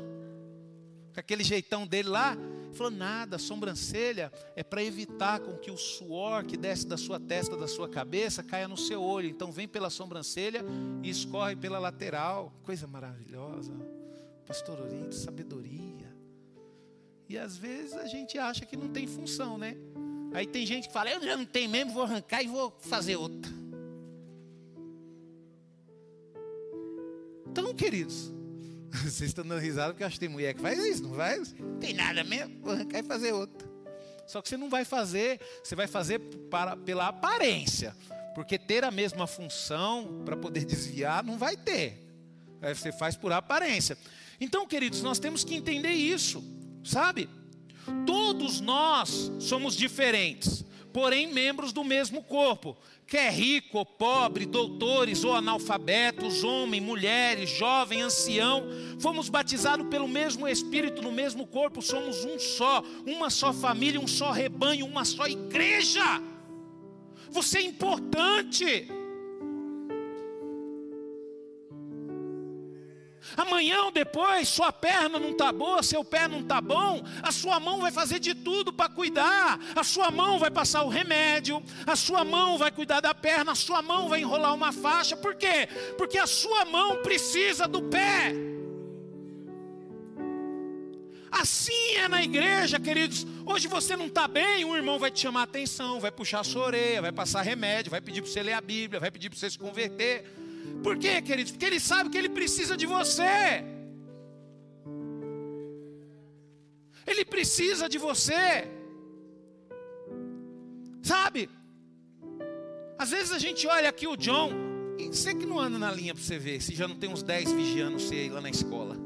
Com aquele jeitão dele lá? Falou: nada, a sobrancelha é para evitar com que o suor que desce da sua testa, da sua cabeça, caia no seu olho. Então vem pela sobrancelha e escorre pela lateral. Coisa maravilhosa. Pastor Oriente, sabedoria. E às vezes a gente acha que não tem função, né? Aí tem gente que fala: eu já não tenho mesmo, vou arrancar e vou fazer outra. Então, queridos, [LAUGHS] Vocês estão dando risada porque acho que tem mulher que faz isso, não faz? Tem nada mesmo, e fazer outra. Só que você não vai fazer, você vai fazer para, pela aparência. Porque ter a mesma função para poder desviar não vai ter. Aí você faz por aparência. Então, queridos, nós temos que entender isso, sabe? Todos nós somos diferentes, porém membros do mesmo corpo quer rico ou pobre, doutores ou analfabetos, homem, mulheres, jovem, ancião, fomos batizados pelo mesmo Espírito, no mesmo corpo, somos um só, uma só família, um só rebanho, uma só igreja. Você é importante. Amanhã ou depois, sua perna não está boa, seu pé não está bom, a sua mão vai fazer de tudo para cuidar. A sua mão vai passar o remédio, a sua mão vai cuidar da perna, a sua mão vai enrolar uma faixa. Por quê? Porque a sua mão precisa do pé. Assim é na igreja, queridos. Hoje você não está bem, um irmão vai te chamar a atenção, vai puxar a sua orelha, vai passar remédio, vai pedir para você ler a Bíblia, vai pedir para você se converter. Por quê, queridos? Porque ele sabe que ele precisa de você. Ele precisa de você. Sabe? Às vezes a gente olha aqui o John, e você que não anda na linha para você ver, se já não tem uns 10 vigiando você lá na escola.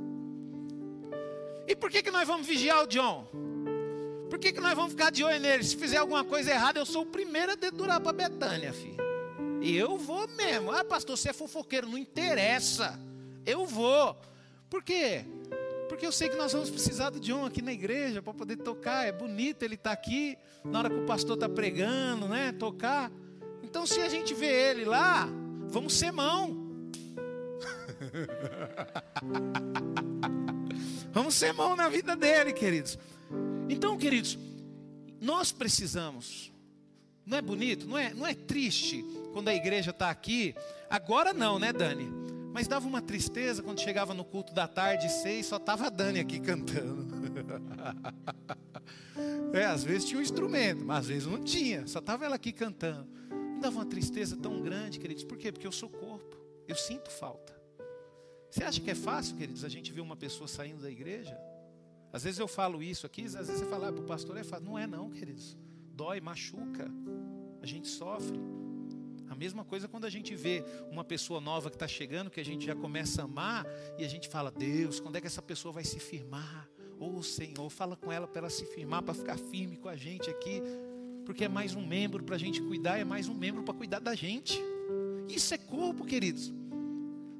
E por que, que nós vamos vigiar o John? Por que, que nós vamos ficar de olho nele? Se fizer alguma coisa errada, eu sou o primeiro a dedurar para Betânia, filho. Eu vou mesmo. Ah, pastor, você é fofoqueiro, não interessa. Eu vou. Por quê? Porque eu sei que nós vamos precisar do John aqui na igreja para poder tocar. É bonito ele estar tá aqui na hora que o pastor está pregando, né? Tocar. Então, se a gente vê ele lá, vamos ser mão. [LAUGHS] vamos ser mão na vida dele, queridos. Então, queridos, nós precisamos. Não é bonito? Não é, não é triste quando a igreja está aqui. Agora não, né, Dani? Mas dava uma tristeza quando chegava no culto da tarde, seis, só tava a Dani aqui cantando. [LAUGHS] É, às vezes tinha um instrumento, mas às vezes não tinha, só tava ela aqui cantando. Me dava uma tristeza tão grande, queridos. Por quê? Porque eu sou corpo, eu sinto falta. Você acha que é fácil, queridos, a gente ver uma pessoa saindo da igreja? Às vezes eu falo isso aqui, às vezes você fala, ah, para o pastor é fácil. Não é não, queridos. Dói, machuca. A gente sofre. A mesma coisa quando a gente vê uma pessoa nova que está chegando, que a gente já começa a amar, e a gente fala, Deus, quando é que essa pessoa vai se firmar? Ou oh, Senhor, fala com ela para ela se firmar, para ficar firme com a gente aqui, porque é mais um membro para a gente cuidar, é mais um membro para cuidar da gente. Isso é corpo, queridos.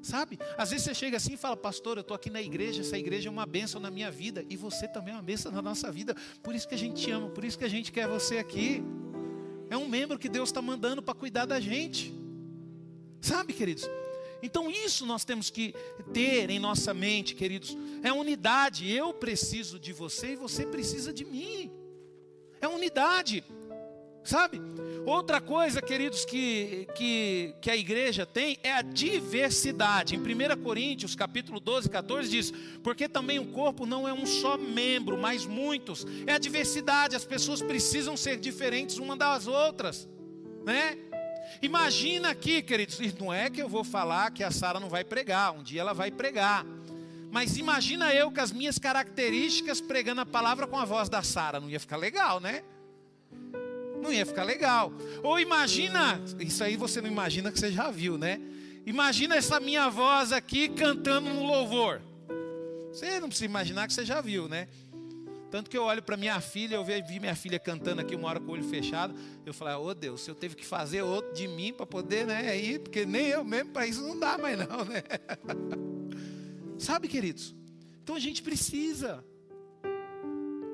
Sabe? Às vezes você chega assim e fala, pastor, eu estou aqui na igreja, essa igreja é uma bênção na minha vida, e você também é uma bênção na nossa vida, por isso que a gente te ama, por isso que a gente quer você aqui. É um membro que Deus está mandando para cuidar da gente. Sabe, queridos? Então, isso nós temos que ter em nossa mente, queridos. É unidade. Eu preciso de você e você precisa de mim. É unidade. Sabe? Outra coisa, queridos, que, que, que a igreja tem é a diversidade. Em 1 Coríntios, capítulo 12, 14, diz: Porque também o corpo não é um só membro, mas muitos. É a diversidade, as pessoas precisam ser diferentes uma das outras, né? Imagina aqui, queridos, não é que eu vou falar que a Sara não vai pregar, um dia ela vai pregar. Mas imagina eu com as minhas características pregando a palavra com a voz da Sara, não ia ficar legal, né? Não ia ficar legal. Ou imagina, isso aí você não imagina que você já viu, né? Imagina essa minha voz aqui cantando um louvor. Você não precisa imaginar que você já viu, né? Tanto que eu olho para minha filha, eu vi minha filha cantando aqui uma hora com o olho fechado. Eu falei, ô oh, Deus, se eu teve que fazer outro de mim para poder, né? Ir, porque nem eu mesmo para isso não dá mais não, né? [LAUGHS] Sabe, queridos? Então a gente precisa.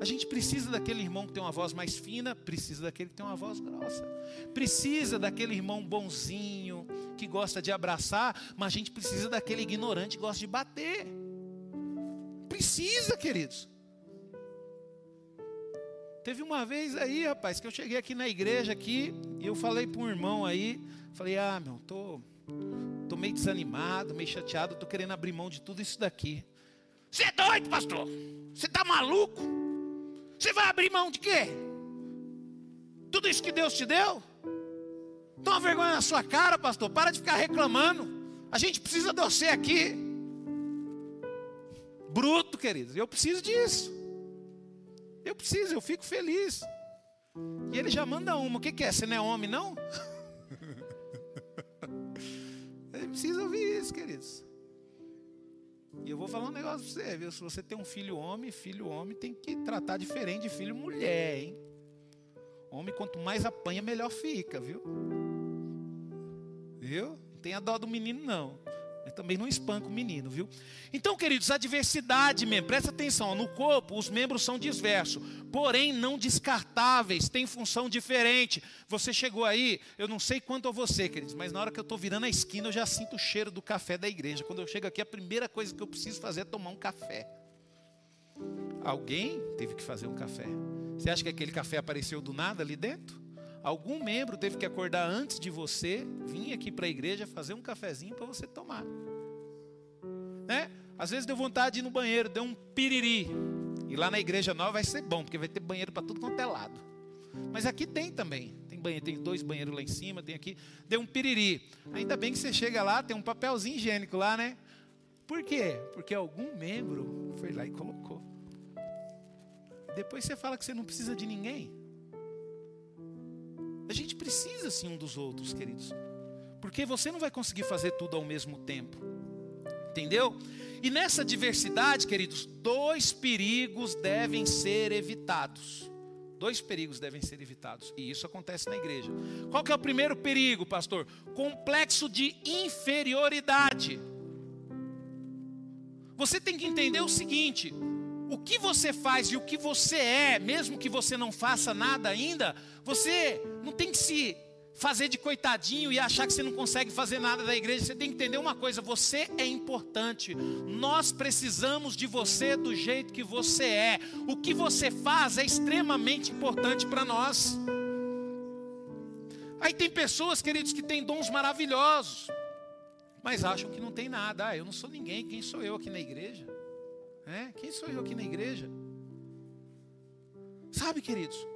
A gente precisa daquele irmão que tem uma voz mais fina, precisa daquele que tem uma voz grossa. Precisa daquele irmão bonzinho, que gosta de abraçar, mas a gente precisa daquele ignorante que gosta de bater. Precisa, queridos. Teve uma vez aí, rapaz, que eu cheguei aqui na igreja aqui e eu falei para um irmão aí, falei: "Ah, meu, tô tô meio desanimado, meio chateado, tô querendo abrir mão de tudo isso daqui". Você é doido, pastor? Você tá maluco? Você vai abrir mão de quê? Tudo isso que Deus te deu? Toma vergonha na sua cara, pastor. Para de ficar reclamando. A gente precisa de você aqui. Bruto, queridos. Eu preciso disso. Eu preciso, eu fico feliz. E ele já manda uma. O que, que é? Você não é homem, não? [LAUGHS] ele precisa ouvir isso, queridos. E eu vou falar um negócio para você, viu? Se você tem um filho homem, filho homem tem que tratar diferente de filho mulher, hein? Homem, quanto mais apanha, melhor fica, viu? Viu? Não tenha dó do menino, não. Também não espanca o menino, viu? Então, queridos, a diversidade mesmo, presta atenção, no corpo os membros são diversos, porém não descartáveis, têm função diferente. Você chegou aí, eu não sei quanto a você, queridos, mas na hora que eu estou virando a esquina, eu já sinto o cheiro do café da igreja. Quando eu chego aqui, a primeira coisa que eu preciso fazer é tomar um café. Alguém teve que fazer um café. Você acha que aquele café apareceu do nada ali dentro? Algum membro teve que acordar antes de você, vir aqui para a igreja fazer um cafezinho para você tomar. Né? Às vezes deu vontade de ir no banheiro, deu um piriri. E lá na igreja nova vai ser bom, porque vai ter banheiro para tudo quanto é lado. Mas aqui tem também. Tem banheiro, tem dois banheiros lá em cima, tem aqui. Deu um piriri. Ainda bem que você chega lá, tem um papelzinho higiênico lá, né? Por quê? Porque algum membro foi lá e colocou. Depois você fala que você não precisa de ninguém. A gente precisa sim um dos outros, queridos. Porque você não vai conseguir fazer tudo ao mesmo tempo. Entendeu? E nessa diversidade, queridos, dois perigos devem ser evitados. Dois perigos devem ser evitados. E isso acontece na igreja. Qual que é o primeiro perigo, pastor? Complexo de inferioridade. Você tem que entender o seguinte: o que você faz e o que você é, mesmo que você não faça nada ainda, você não tem que se fazer de coitadinho e achar que você não consegue fazer nada da igreja. Você tem que entender uma coisa: você é importante. Nós precisamos de você do jeito que você é. O que você faz é extremamente importante para nós. Aí tem pessoas, queridos, que têm dons maravilhosos. mas acham que não tem nada. Ah, eu não sou ninguém, quem sou eu aqui na igreja? É? Quem sou eu aqui na igreja? Sabe, queridos?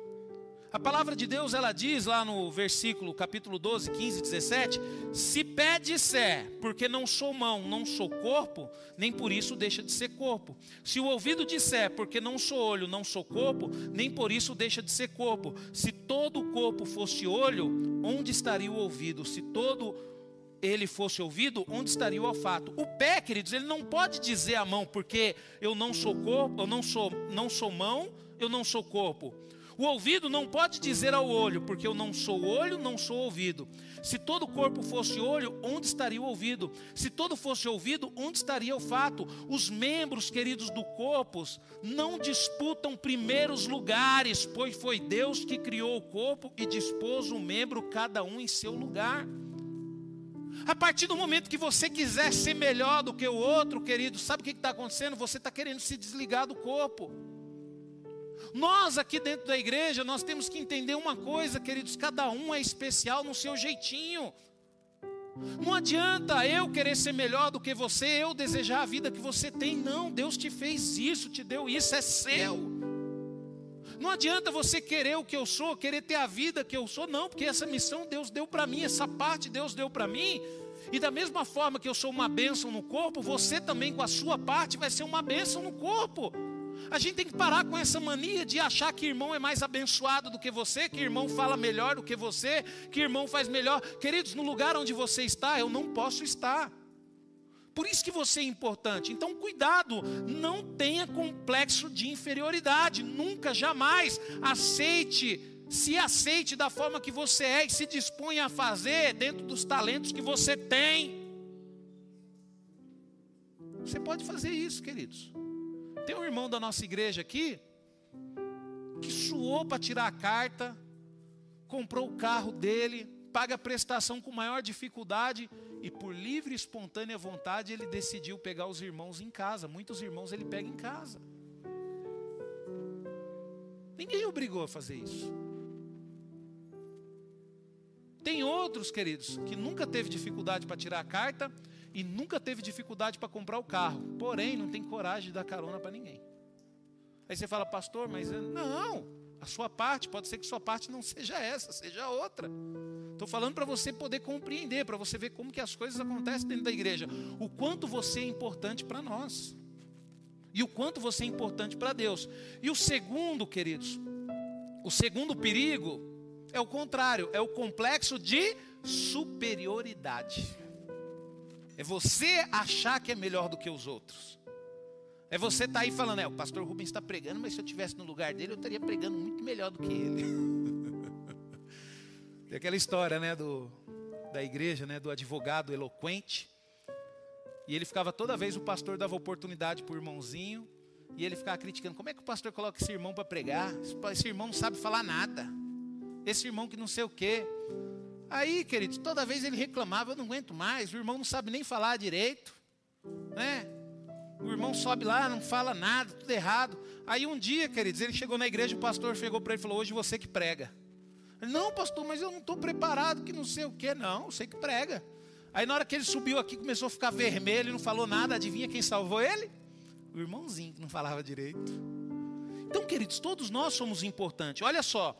A palavra de Deus, ela diz lá no versículo, capítulo 12, 15, 17: Se pé disser, porque não sou mão, não sou corpo, nem por isso deixa de ser corpo. Se o ouvido disser, porque não sou olho, não sou corpo, nem por isso deixa de ser corpo. Se todo o corpo fosse olho, onde estaria o ouvido? Se todo ele fosse ouvido, onde estaria o olfato? O pé, queridos, ele não pode dizer a mão, porque eu não sou corpo, eu não sou, não sou mão, eu não sou corpo. O ouvido não pode dizer ao olho, porque eu não sou olho, não sou ouvido. Se todo o corpo fosse olho, onde estaria o ouvido? Se todo fosse ouvido, onde estaria o fato? Os membros, queridos do corpo, não disputam primeiros lugares, pois foi Deus que criou o corpo e dispôs o membro, cada um em seu lugar. A partir do momento que você quiser ser melhor do que o outro, querido, sabe o que está acontecendo? Você está querendo se desligar do corpo. Nós aqui dentro da igreja, nós temos que entender uma coisa, queridos, cada um é especial no seu jeitinho. Não adianta eu querer ser melhor do que você, eu desejar a vida que você tem. Não, Deus te fez isso, te deu isso, é seu. Não adianta você querer o que eu sou, querer ter a vida que eu sou, não, porque essa missão Deus deu para mim, essa parte Deus deu para mim. E da mesma forma que eu sou uma bênção no corpo, você também com a sua parte vai ser uma bênção no corpo. A gente tem que parar com essa mania de achar que irmão é mais abençoado do que você, que irmão fala melhor do que você, que irmão faz melhor. Queridos, no lugar onde você está, eu não posso estar. Por isso que você é importante. Então, cuidado, não tenha complexo de inferioridade. Nunca, jamais aceite, se aceite da forma que você é e se disponha a fazer dentro dos talentos que você tem. Você pode fazer isso, queridos. Tem um irmão da nossa igreja aqui que suou para tirar a carta, comprou o carro dele, paga a prestação com maior dificuldade e por livre e espontânea vontade ele decidiu pegar os irmãos em casa. Muitos irmãos ele pega em casa. Ninguém obrigou a fazer isso. Tem outros, queridos, que nunca teve dificuldade para tirar a carta e nunca teve dificuldade para comprar o carro, porém não tem coragem de dar carona para ninguém. Aí você fala, pastor, mas não, a sua parte, pode ser que sua parte não seja essa, seja outra. Estou falando para você poder compreender, para você ver como que as coisas acontecem dentro da igreja. O quanto você é importante para nós. E o quanto você é importante para Deus. E o segundo, queridos, o segundo perigo é o contrário, é o complexo de superioridade. É você achar que é melhor do que os outros. É você estar tá aí falando, é, o pastor Rubens está pregando, mas se eu estivesse no lugar dele, eu estaria pregando muito melhor do que ele. [LAUGHS] Tem aquela história, né, do, da igreja, né, do advogado eloquente. E ele ficava toda vez o pastor dava oportunidade para o irmãozinho, e ele ficava criticando, como é que o pastor coloca esse irmão para pregar? Esse irmão não sabe falar nada. Esse irmão que não sei o quê. Aí, queridos, toda vez ele reclamava, eu não aguento mais, o irmão não sabe nem falar direito, né? O irmão sobe lá, não fala nada, tudo errado. Aí um dia, queridos, ele chegou na igreja, o pastor chegou para ele e falou: Hoje você que prega. Ele, não, pastor, mas eu não estou preparado, que não sei o que. Não, você que prega. Aí na hora que ele subiu aqui, começou a ficar vermelho, não falou nada, adivinha quem salvou ele? O irmãozinho que não falava direito. Então, queridos, todos nós somos importantes. Olha só,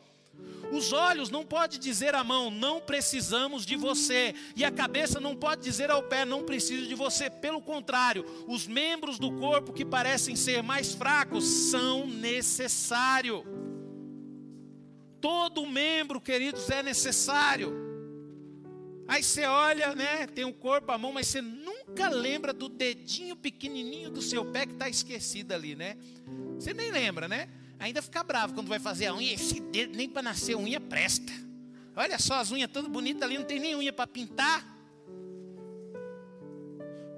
os olhos não pode dizer à mão, não precisamos de você. E a cabeça não pode dizer ao pé, não preciso de você. Pelo contrário, os membros do corpo que parecem ser mais fracos são necessários. Todo membro, queridos, é necessário. Aí você olha, né? Tem o corpo, a mão, mas você nunca lembra do dedinho pequenininho do seu pé que está esquecido ali, né? Você nem lembra, né? Ainda fica bravo quando vai fazer a unha. Esse dedo nem para nascer unha presta. Olha só as unhas todas bonitas ali, não tem nem unha para pintar.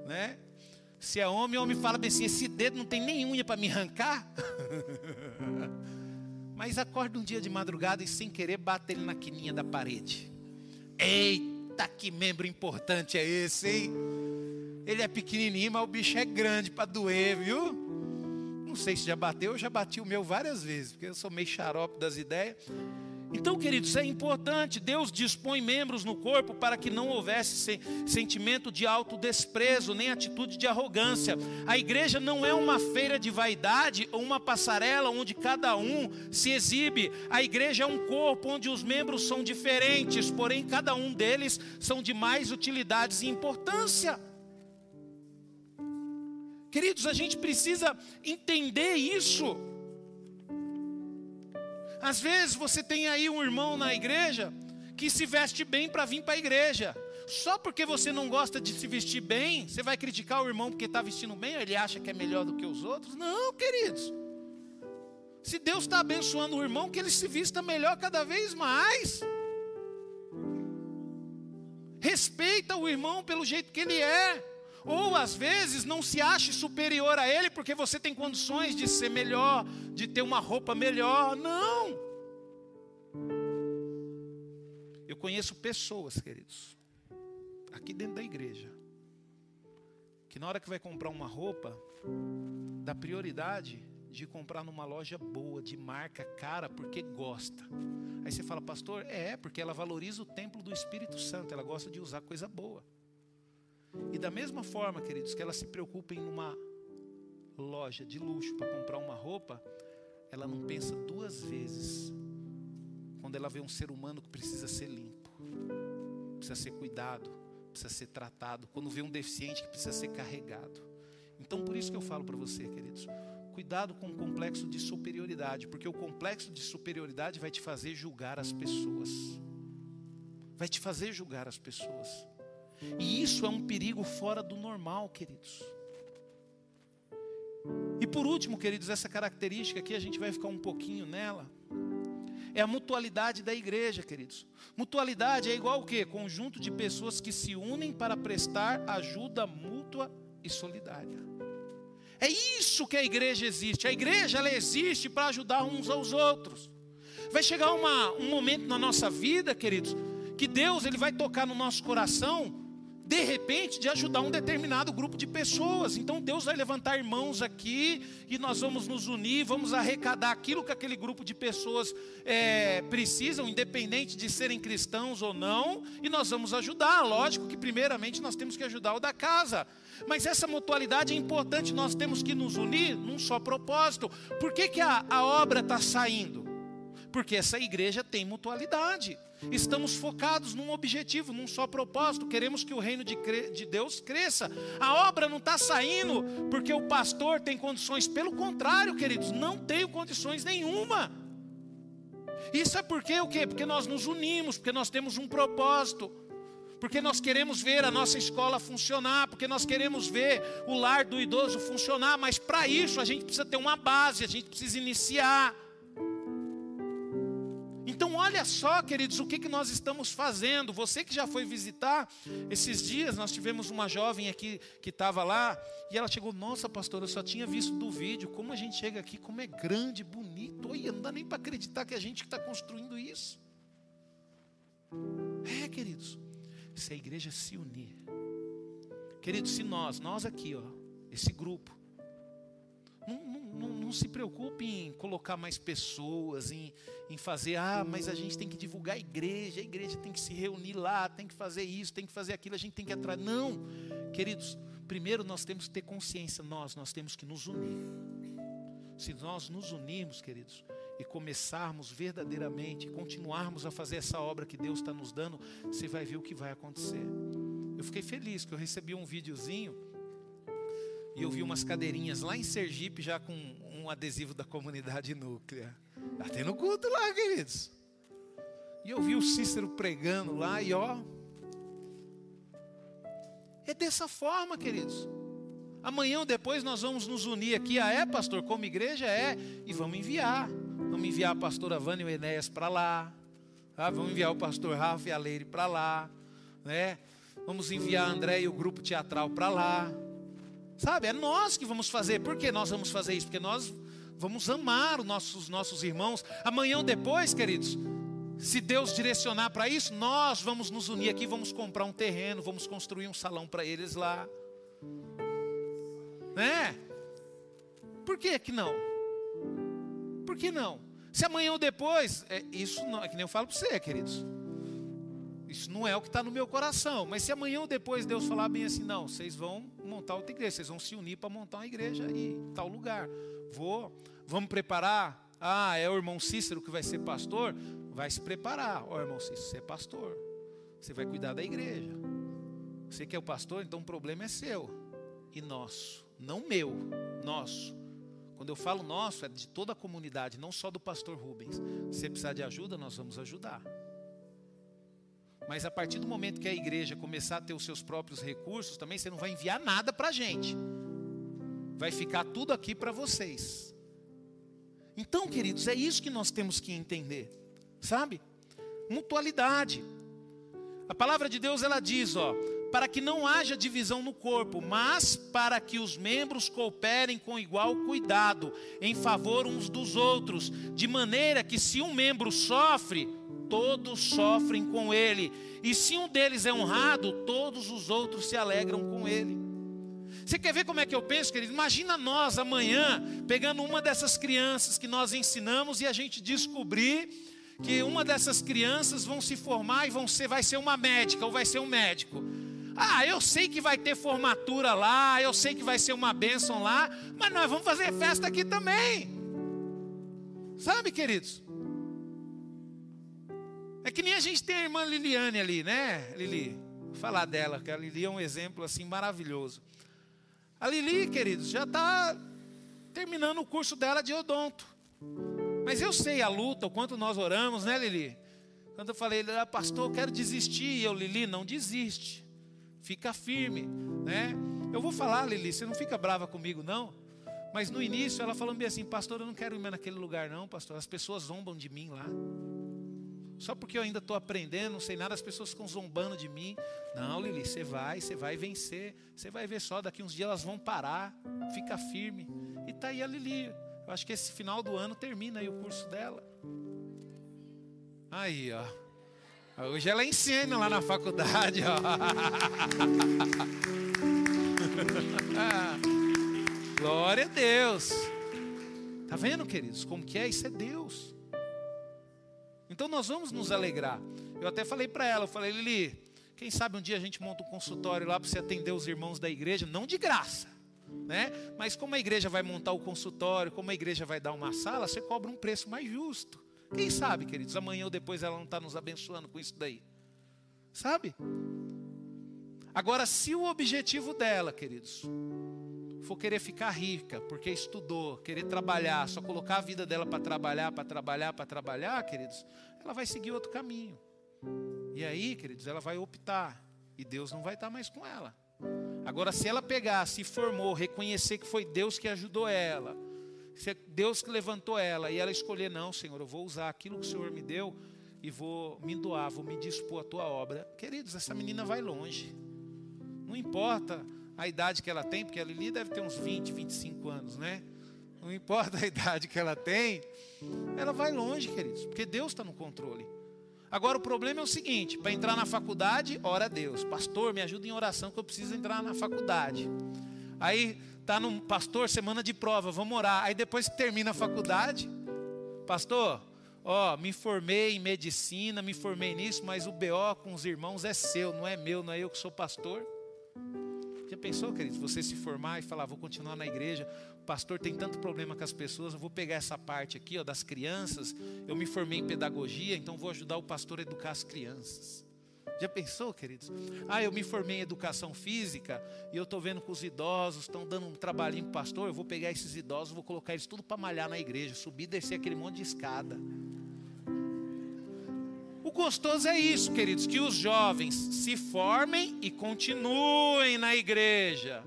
Né? Se é homem, o homem fala bem assim: esse dedo não tem nem unha para me arrancar. [LAUGHS] Mas acorda um dia de madrugada e sem querer bate ele na quininha da parede. Eita, que membro importante é esse, hein? Ele é pequenininho, mas o bicho é grande para doer, viu? Não sei se já bateu, eu já bati o meu várias vezes, porque eu sou meio xarope das ideias. Então, queridos, é importante. Deus dispõe membros no corpo para que não houvesse sentimento de autodesprezo, nem atitude de arrogância. A igreja não é uma feira de vaidade ou uma passarela onde cada um se exibe. A igreja é um corpo onde os membros são diferentes, porém cada um deles são de mais utilidades e importância. Queridos, a gente precisa entender isso. Às vezes você tem aí um irmão na igreja que se veste bem para vir para a igreja. Só porque você não gosta de se vestir bem, você vai criticar o irmão porque está vestindo bem, ele acha que é melhor do que os outros? Não, queridos. Se Deus está abençoando o irmão, que ele se vista melhor cada vez mais. Respeita o irmão pelo jeito que ele é. Ou às vezes não se ache superior a ele porque você tem condições de ser melhor, de ter uma roupa melhor. Não. Eu conheço pessoas, queridos, aqui dentro da igreja, que na hora que vai comprar uma roupa, dá prioridade de comprar numa loja boa, de marca cara, porque gosta. Aí você fala, pastor, é, porque ela valoriza o templo do Espírito Santo, ela gosta de usar coisa boa. E da mesma forma, queridos, que ela se preocupa em uma loja de luxo para comprar uma roupa, ela não pensa duas vezes quando ela vê um ser humano que precisa ser limpo, precisa ser cuidado, precisa ser tratado, quando vê um deficiente que precisa ser carregado. Então, por isso que eu falo para você, queridos, cuidado com o complexo de superioridade, porque o complexo de superioridade vai te fazer julgar as pessoas. Vai te fazer julgar as pessoas. E isso é um perigo fora do normal, queridos. E por último, queridos, essa característica aqui, a gente vai ficar um pouquinho nela. É a mutualidade da igreja, queridos. Mutualidade é igual o quê? Conjunto de pessoas que se unem para prestar ajuda mútua e solidária. É isso que a igreja existe. A igreja ela existe para ajudar uns aos outros. Vai chegar uma, um momento na nossa vida, queridos, que Deus ele vai tocar no nosso coração de repente, de ajudar um determinado grupo de pessoas. Então Deus vai levantar irmãos aqui e nós vamos nos unir, vamos arrecadar aquilo que aquele grupo de pessoas é, precisam, independente de serem cristãos ou não, e nós vamos ajudar. Lógico que, primeiramente, nós temos que ajudar o da casa. Mas essa mutualidade é importante, nós temos que nos unir num só propósito. Por que, que a, a obra está saindo? Porque essa igreja tem mutualidade. Estamos focados num objetivo, num só propósito. Queremos que o reino de, de Deus cresça. A obra não está saindo porque o pastor tem condições. Pelo contrário, queridos, não tenho condições nenhuma. Isso é porque o quê? Porque nós nos unimos, porque nós temos um propósito. Porque nós queremos ver a nossa escola funcionar, porque nós queremos ver o lar do idoso funcionar, mas para isso a gente precisa ter uma base, a gente precisa iniciar. Olha só, queridos, o que, que nós estamos fazendo. Você que já foi visitar, esses dias nós tivemos uma jovem aqui que estava lá, e ela chegou: Nossa, pastor, eu só tinha visto do vídeo. Como a gente chega aqui, como é grande, bonito. Olha, não dá nem para acreditar que a gente está construindo isso. É, queridos, se a igreja se unir, queridos, se nós, nós aqui, ó, esse grupo, não, não, se preocupe em colocar mais pessoas, em, em fazer, ah, mas a gente tem que divulgar a igreja, a igreja tem que se reunir lá, tem que fazer isso, tem que fazer aquilo, a gente tem que atrair. Não, queridos, primeiro nós temos que ter consciência, nós, nós temos que nos unir. Se nós nos unirmos, queridos, e começarmos verdadeiramente, continuarmos a fazer essa obra que Deus está nos dando, você vai ver o que vai acontecer. Eu fiquei feliz que eu recebi um videozinho e eu vi umas cadeirinhas lá em Sergipe já com um adesivo da comunidade núclea. Está tendo culto lá, queridos. E eu vi o Cícero pregando lá e ó. É dessa forma, queridos. Amanhã ou depois nós vamos nos unir aqui. Ah, é, pastor? Como igreja é. E vamos enviar. Vamos enviar a pastora Vânia e o Enéas para lá. Ah, vamos enviar o pastor Rafa e a Leire para lá. Né? Vamos enviar a André e o grupo teatral para lá. Sabe, é nós que vamos fazer. Por que nós vamos fazer isso? Porque nós vamos amar os nossos, nossos irmãos. Amanhã ou depois, queridos, se Deus direcionar para isso, nós vamos nos unir aqui, vamos comprar um terreno, vamos construir um salão para eles lá. Né? Por que que não? Por que não? Se amanhã ou depois, é, isso não, é que nem eu falo para você, queridos. Isso não é o que está no meu coração. Mas se amanhã ou depois Deus falar bem assim, não, vocês vão montar outra igreja, vocês vão se unir para montar uma igreja em tal lugar. Vou, vamos preparar. Ah, é o irmão Cícero que vai ser pastor? Vai se preparar. Ó, oh, irmão Cícero, você é pastor. Você vai cuidar da igreja. Você que é o pastor, então o problema é seu e nosso, não meu, nosso. Quando eu falo nosso, é de toda a comunidade, não só do pastor Rubens. Se você precisar de ajuda, nós vamos ajudar. Mas a partir do momento que a igreja começar a ter os seus próprios recursos, também você não vai enviar nada para a gente. Vai ficar tudo aqui para vocês. Então, queridos, é isso que nós temos que entender. Sabe? Mutualidade. A palavra de Deus ela diz, ó, para que não haja divisão no corpo, mas para que os membros cooperem com igual cuidado em favor uns dos outros, de maneira que se um membro sofre, todos sofrem com ele. E se um deles é honrado, todos os outros se alegram com ele. Você quer ver como é que eu penso, querido? Imagina nós amanhã pegando uma dessas crianças que nós ensinamos e a gente descobrir que uma dessas crianças vão se formar e vão ser, vai ser uma médica ou vai ser um médico. Ah, eu sei que vai ter formatura lá, eu sei que vai ser uma bênção lá, mas nós vamos fazer festa aqui também. Sabe, queridos? É que nem a gente tem a irmã Liliane ali, né, Lili? Vou falar dela, que a Lili é um exemplo assim maravilhoso. A Lili, queridos, já está terminando o curso dela de odonto. Mas eu sei a luta, o quanto nós oramos, né, Lili? Quando eu falei, ah, pastor, eu quero desistir. E eu, Lili, não desiste. Fica firme, né? Eu vou falar, Lili, você não fica brava comigo, não? Mas no início ela falou bem assim, pastor, eu não quero ir mais naquele lugar, não, pastor. As pessoas zombam de mim lá. Só porque eu ainda estou aprendendo, não sei nada, as pessoas ficam zombando de mim. Não, Lili, você vai, você vai vencer. Você vai ver só, daqui uns dias elas vão parar. Fica firme. E tá aí a Lili. Eu acho que esse final do ano termina aí o curso dela. Aí, ó. Hoje ela ensina lá na faculdade, ó. [LAUGHS] Glória a Deus. Tá vendo, queridos, como que é? Isso é Deus. Então nós vamos nos alegrar. Eu até falei para ela, eu falei, Lili, quem sabe um dia a gente monta um consultório lá para você atender os irmãos da igreja, não de graça, né? Mas como a igreja vai montar o consultório, como a igreja vai dar uma sala, você cobra um preço mais justo. Quem sabe, queridos, amanhã ou depois ela não está nos abençoando com isso daí. Sabe? Agora, se o objetivo dela, queridos, for querer ficar rica, porque estudou, querer trabalhar, só colocar a vida dela para trabalhar, para trabalhar, para trabalhar, queridos, ela vai seguir outro caminho. E aí, queridos, ela vai optar. E Deus não vai estar mais com ela. Agora, se ela pegar, se formou, reconhecer que foi Deus que ajudou ela, se é Deus que levantou ela, e ela escolher, não, Senhor, eu vou usar aquilo que o Senhor me deu e vou me doar, vou me dispor à tua obra. Queridos, essa menina vai longe. Não importa a idade que ela tem, porque a Lili deve ter uns 20, 25 anos, né? Não importa a [LAUGHS] idade que ela tem, ela vai longe, queridos, porque Deus está no controle. Agora o problema é o seguinte: para entrar na faculdade, ora a Deus, pastor, me ajuda em oração que eu preciso entrar na faculdade. Aí tá no pastor semana de prova, vamos orar. Aí depois que termina a faculdade, pastor, ó, me formei em medicina, me formei nisso, mas o BO com os irmãos é seu, não é meu, não é eu que sou pastor. Já pensou, queridos, você se formar e falar, vou continuar na igreja, o pastor tem tanto problema com as pessoas, eu vou pegar essa parte aqui, ó, das crianças, eu me formei em pedagogia, então vou ajudar o pastor a educar as crianças. Já pensou, queridos? Ah, eu me formei em educação física e eu estou vendo que os idosos estão dando um trabalhinho para pastor. Eu vou pegar esses idosos, vou colocar eles tudo para malhar na igreja, subir e descer aquele monte de escada. O gostoso é isso, queridos, que os jovens se formem e continuem na igreja,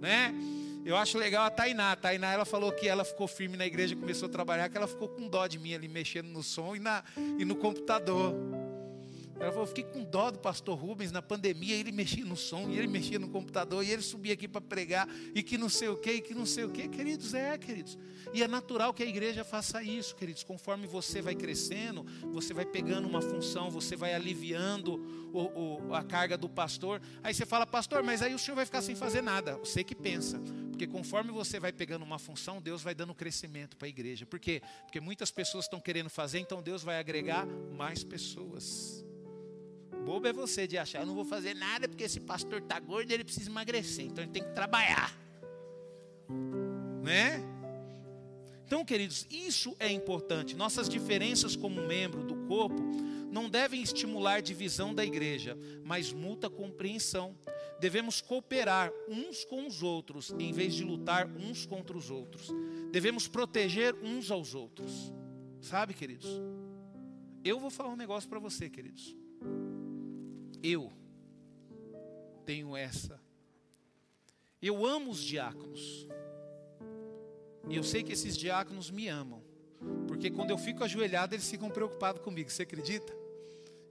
né? Eu acho legal a Tainá. A Tainá, ela falou que ela ficou firme na igreja, começou a trabalhar, que ela ficou com dó de mim ali, mexendo no som e, na, e no computador. Ela falou, fiquei com dó do pastor Rubens na pandemia, ele mexia no som, ele mexia no computador, e ele subia aqui para pregar, e que não sei o que, e que não sei o que. Queridos, é, queridos. E é natural que a igreja faça isso, queridos. Conforme você vai crescendo, você vai pegando uma função, você vai aliviando o, o, a carga do pastor. Aí você fala, pastor, mas aí o senhor vai ficar sem fazer nada. Você que pensa. Porque conforme você vai pegando uma função, Deus vai dando crescimento para a igreja. Por quê? Porque muitas pessoas estão querendo fazer, então Deus vai agregar mais pessoas. Bobo é você de achar, eu não vou fazer nada porque esse pastor está gordo ele precisa emagrecer, então ele tem que trabalhar. Né? Então, queridos, isso é importante. Nossas diferenças como membro do corpo não devem estimular divisão da igreja, mas muita compreensão. Devemos cooperar uns com os outros, em vez de lutar uns contra os outros. Devemos proteger uns aos outros. Sabe, queridos? Eu vou falar um negócio para você, queridos. Eu tenho essa. Eu amo os diáconos. E eu sei que esses diáconos me amam. Porque quando eu fico ajoelhado, eles ficam preocupados comigo. Você acredita?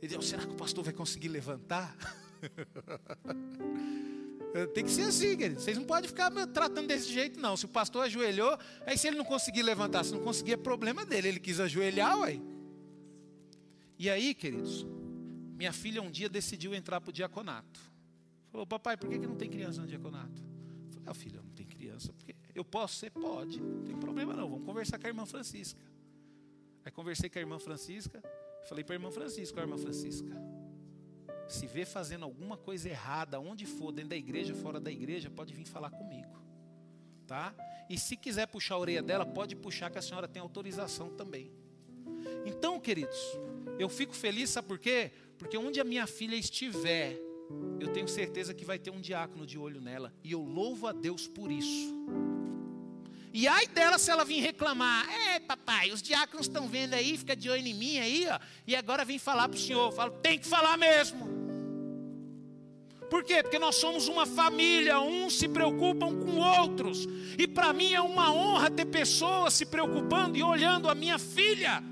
Ele diz, será que o pastor vai conseguir levantar? [LAUGHS] Tem que ser assim, querido. Vocês não podem ficar tratando desse jeito, não. Se o pastor ajoelhou, aí se ele não conseguir levantar, se não conseguir, é problema dele. Ele quis ajoelhar, ué. E aí, queridos, minha filha um dia decidiu entrar para o diaconato. Falou, papai, por que, que não tem criança no diaconato? Eu falei, ah, filha, não tem criança. Porque eu posso ser? Pode. Não tem problema não. Vamos conversar com a irmã Francisca. Aí conversei com a irmã Francisca. Falei para a irmã Francisca, a irmã Francisca, se vê fazendo alguma coisa errada, onde for, dentro da igreja, fora da igreja, pode vir falar comigo. Tá? E se quiser puxar a orelha dela, pode puxar que a senhora tem autorização também. Então, queridos, eu fico feliz, sabe por quê? Porque onde a minha filha estiver, eu tenho certeza que vai ter um diácono de olho nela. E eu louvo a Deus por isso. E ai dela se ela vir reclamar: É, papai, os diáconos estão vendo aí, fica de olho em mim aí, ó, e agora vem falar para o senhor. Eu falo: Tem que falar mesmo. Por quê? Porque nós somos uma família, uns se preocupam com outros. E para mim é uma honra ter pessoas se preocupando e olhando a minha filha.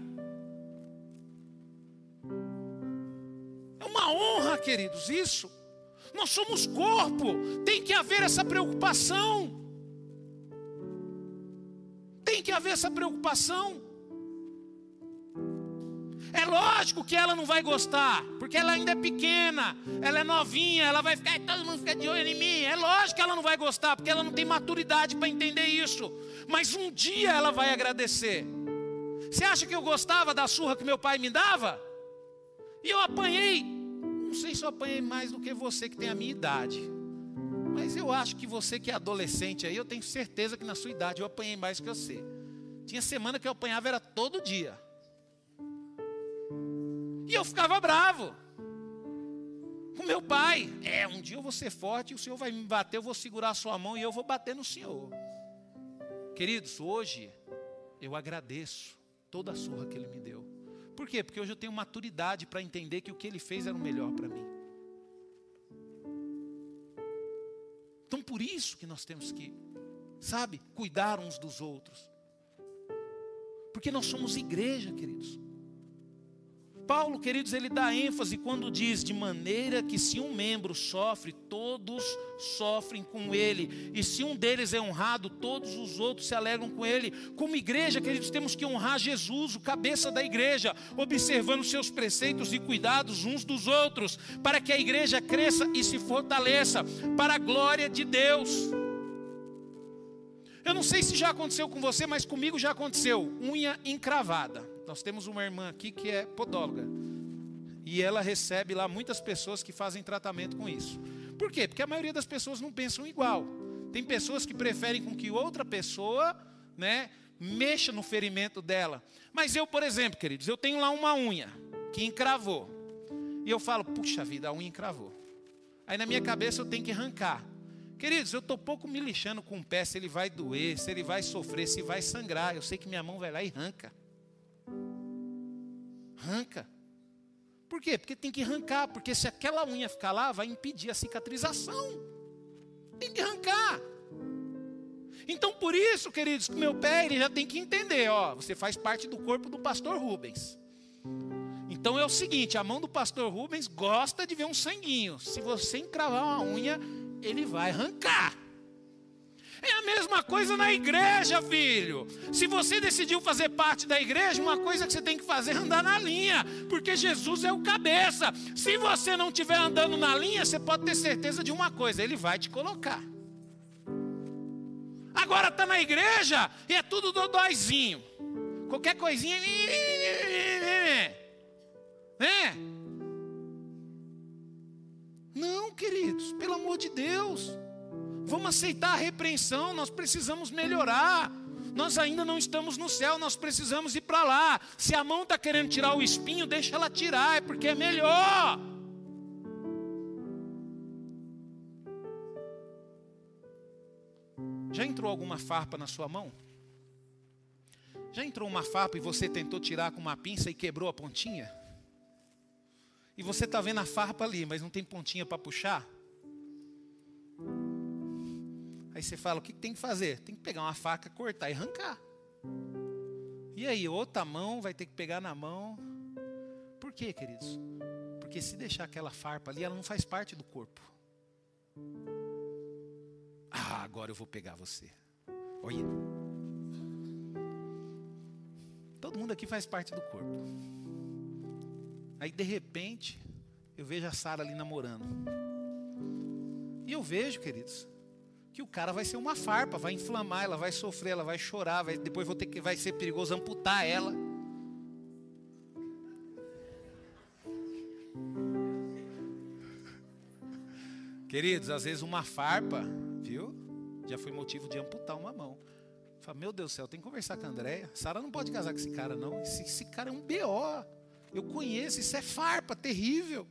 Queridos, isso. Nós somos corpo, tem que haver essa preocupação. Tem que haver essa preocupação. É lógico que ela não vai gostar, porque ela ainda é pequena, ela é novinha, ela vai ficar, todo mundo fica de olho em mim. É lógico que ela não vai gostar, porque ela não tem maturidade para entender isso. Mas um dia ela vai agradecer. Você acha que eu gostava da surra que meu pai me dava? E eu apanhei, não sei se eu apanhei mais do que você que tem a minha idade. Mas eu acho que você que é adolescente aí, eu tenho certeza que na sua idade eu apanhei mais que você. Tinha semana que eu apanhava, era todo dia. E eu ficava bravo. Com meu pai. É, um dia eu vou ser forte, o senhor vai me bater, eu vou segurar a sua mão e eu vou bater no senhor. Queridos, hoje eu agradeço toda a surra que ele me deu. Por quê? Porque hoje eu tenho maturidade para entender que o que ele fez era o melhor para mim. Então por isso que nós temos que, sabe, cuidar uns dos outros. Porque nós somos igreja, queridos. Paulo, queridos, ele dá ênfase quando diz de maneira que se um membro sofre, todos sofrem com ele, e se um deles é honrado, todos os outros se alegram com ele. Como igreja, queridos, temos que honrar Jesus, o cabeça da igreja, observando seus preceitos e cuidados uns dos outros, para que a igreja cresça e se fortaleça para a glória de Deus. Eu não sei se já aconteceu com você, mas comigo já aconteceu. Unha encravada. Nós temos uma irmã aqui que é podóloga. E ela recebe lá muitas pessoas que fazem tratamento com isso. Por quê? Porque a maioria das pessoas não pensam igual. Tem pessoas que preferem com que outra pessoa, né, mexa no ferimento dela. Mas eu, por exemplo, queridos, eu tenho lá uma unha que encravou. E eu falo, puxa vida, a unha encravou. Aí na minha cabeça eu tenho que arrancar. Queridos, eu estou pouco me lixando com o pé se ele vai doer, se ele vai sofrer, se vai sangrar. Eu sei que minha mão vai lá e arranca. Arranca. Por quê? Porque tem que arrancar, porque se aquela unha ficar lá, vai impedir a cicatrização. Tem que arrancar. Então, por isso, queridos, que meu pé ele já tem que entender, ó, você faz parte do corpo do pastor Rubens. Então é o seguinte, a mão do pastor Rubens gosta de ver um sanguinho. Se você encravar uma unha, ele vai arrancar. É a mesma coisa na igreja, filho. Se você decidiu fazer parte da igreja, uma coisa que você tem que fazer é andar na linha, porque Jesus é o cabeça. Se você não estiver andando na linha, você pode ter certeza de uma coisa: Ele vai te colocar. agora está na igreja e é tudo dodóizinho. Qualquer coisinha. Né? Não, queridos, pelo amor de Deus. Vamos aceitar a repreensão, nós precisamos melhorar. Nós ainda não estamos no céu, nós precisamos ir para lá. Se a mão está querendo tirar o espinho, deixa ela tirar, é porque é melhor. Já entrou alguma farpa na sua mão? Já entrou uma farpa e você tentou tirar com uma pinça e quebrou a pontinha? E você está vendo a farpa ali, mas não tem pontinha para puxar? Aí você fala: o que tem que fazer? Tem que pegar uma faca, cortar e arrancar. E aí, outra mão vai ter que pegar na mão. Por quê, queridos? Porque se deixar aquela farpa ali, ela não faz parte do corpo. Ah, agora eu vou pegar você. Olha. Todo mundo aqui faz parte do corpo. Aí de repente, eu vejo a Sara ali namorando. E eu vejo, queridos, que o cara vai ser uma farpa, vai inflamar, ela vai sofrer, ela vai chorar, vai, depois vou ter que, vai ser perigoso amputar ela. Queridos, às vezes uma farpa, viu? Já foi motivo de amputar uma mão. Fala, meu Deus do céu, tem que conversar com a Andréia. Sara não pode casar com esse cara, não. Esse, esse cara é um BO. Eu conheço, isso é farpa, terrível.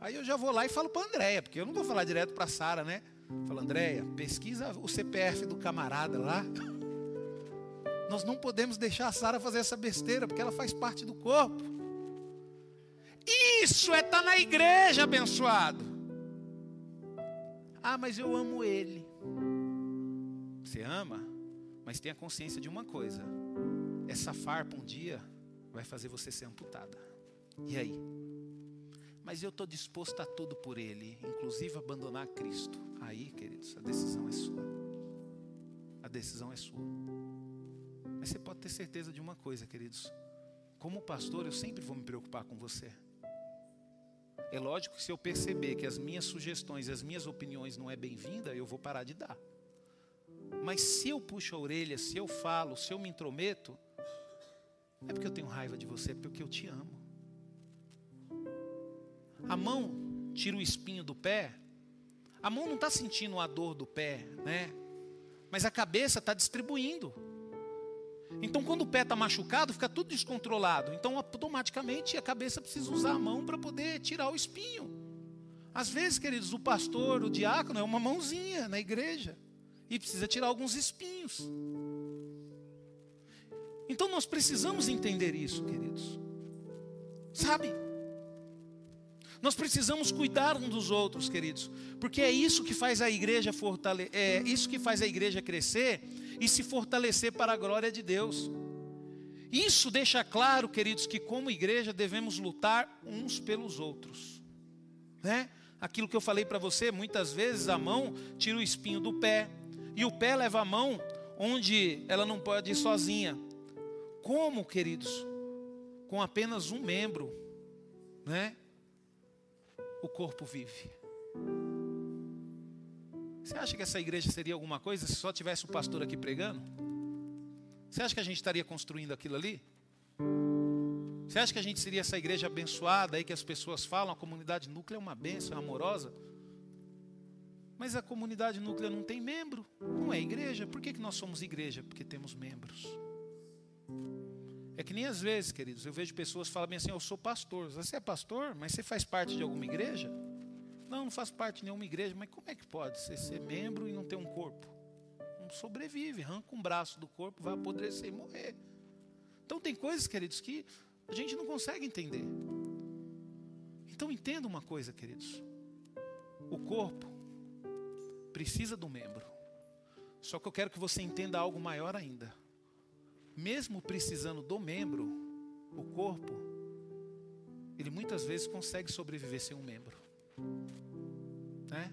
Aí eu já vou lá e falo para a Andréia, porque eu não vou falar direto para Sara, né? Fala, Andréia, pesquisa o CPF do camarada lá. Nós não podemos deixar a Sara fazer essa besteira, porque ela faz parte do corpo. Isso é estar tá na igreja, abençoado. Ah, mas eu amo ele. Você ama, mas tenha consciência de uma coisa: essa farpa um dia vai fazer você ser amputada. E aí? Mas eu estou disposto a tudo por Ele, inclusive abandonar Cristo. Aí, queridos, a decisão é sua. A decisão é sua. Mas você pode ter certeza de uma coisa, queridos. Como pastor, eu sempre vou me preocupar com você. É lógico que se eu perceber que as minhas sugestões, as minhas opiniões não é bem-vinda, eu vou parar de dar. Mas se eu puxo a orelha, se eu falo, se eu me intrometo, é porque eu tenho raiva de você, é porque eu te amo. A mão tira o espinho do pé. A mão não está sentindo a dor do pé, né? Mas a cabeça está distribuindo. Então, quando o pé está machucado, fica tudo descontrolado. Então, automaticamente, a cabeça precisa usar a mão para poder tirar o espinho. Às vezes, queridos, o pastor, o diácono é uma mãozinha na igreja e precisa tirar alguns espinhos. Então, nós precisamos entender isso, queridos. Sabe? Nós precisamos cuidar uns dos outros, queridos, porque é isso que faz a igreja fortale é isso que faz a igreja crescer e se fortalecer para a glória de Deus. Isso deixa claro, queridos, que como igreja devemos lutar uns pelos outros, né? Aquilo que eu falei para você, muitas vezes a mão tira o espinho do pé e o pé leva a mão onde ela não pode ir sozinha. Como, queridos? Com apenas um membro, né? O corpo vive. Você acha que essa igreja seria alguma coisa se só tivesse um pastor aqui pregando? Você acha que a gente estaria construindo aquilo ali? Você acha que a gente seria essa igreja abençoada aí que as pessoas falam, a comunidade núclea é uma bênção, é amorosa? Mas a comunidade núclea não tem membro, não é igreja. Por que, que nós somos igreja? Porque temos membros. É que nem às vezes, queridos, eu vejo pessoas falarem assim: Eu sou pastor. Você é pastor, mas você faz parte de alguma igreja? Não, não faço parte de nenhuma igreja, mas como é que pode você ser membro e não ter um corpo? Não sobrevive, arranca um braço do corpo, vai apodrecer e morrer. Então tem coisas, queridos, que a gente não consegue entender. Então entenda uma coisa, queridos: o corpo precisa do membro. Só que eu quero que você entenda algo maior ainda mesmo precisando do membro, o corpo, ele muitas vezes consegue sobreviver sem um membro. Né?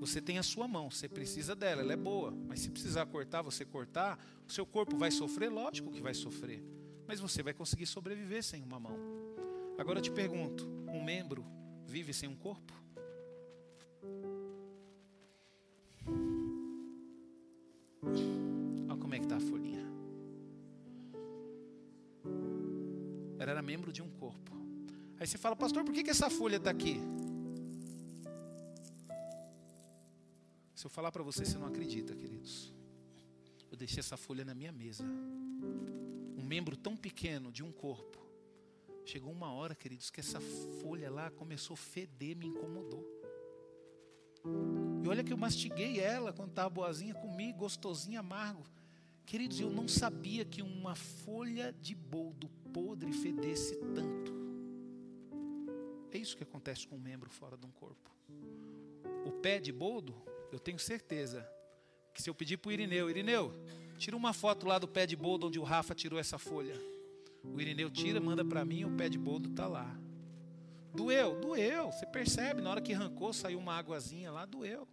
Você tem a sua mão, você precisa dela, ela é boa, mas se precisar cortar, você cortar, o seu corpo vai sofrer, lógico que vai sofrer, mas você vai conseguir sobreviver sem uma mão. Agora eu te pergunto: um membro vive sem um corpo? Olha como é que está a folhinha. Membro de um corpo. Aí você fala, pastor, por que, que essa folha está aqui? Se eu falar para você, você não acredita, queridos. Eu deixei essa folha na minha mesa. Um membro tão pequeno de um corpo. Chegou uma hora, queridos, que essa folha lá começou a feder, me incomodou. E olha que eu mastiguei ela quando estava boazinha, comi, gostosinha, amargo. Queridos, eu não sabia que uma folha de boldo podre fedesse tanto. É isso que acontece com um membro fora de um corpo. O pé de boldo, eu tenho certeza que se eu pedir para o Irineu, Irineu, tira uma foto lá do pé de boldo onde o Rafa tirou essa folha. O Irineu tira, manda para mim, o pé de boldo está lá. Doeu, doeu. Você percebe, na hora que arrancou, saiu uma águazinha lá, doeu.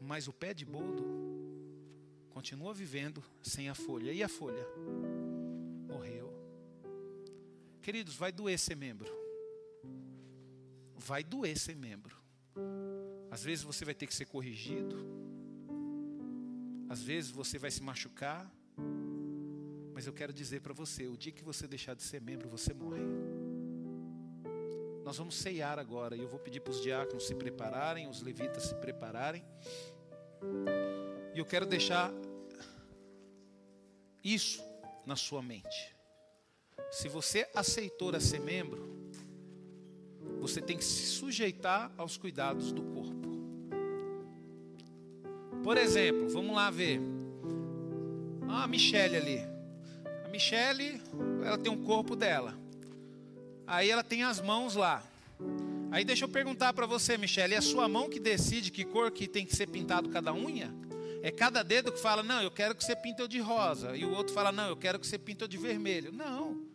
Mas o pé de boldo continua vivendo sem a folha. E a folha? Queridos, vai doer ser membro. Vai doer ser membro. Às vezes você vai ter que ser corrigido. Às vezes você vai se machucar. Mas eu quero dizer para você: o dia que você deixar de ser membro, você morre. Nós vamos ceiar agora e eu vou pedir para os diáconos se prepararem, os levitas se prepararem. E eu quero deixar isso na sua mente. Se você aceitou a ser membro, você tem que se sujeitar aos cuidados do corpo. Por exemplo, vamos lá ver. Ah, a Michelle ali. A Michelle, ela tem um corpo dela. Aí ela tem as mãos lá. Aí deixa eu perguntar para você, Michele, é a sua mão que decide que cor que tem que ser pintado cada unha? É cada dedo que fala, não, eu quero que você pinta de rosa. E o outro fala, não, eu quero que você pinta de vermelho. Não.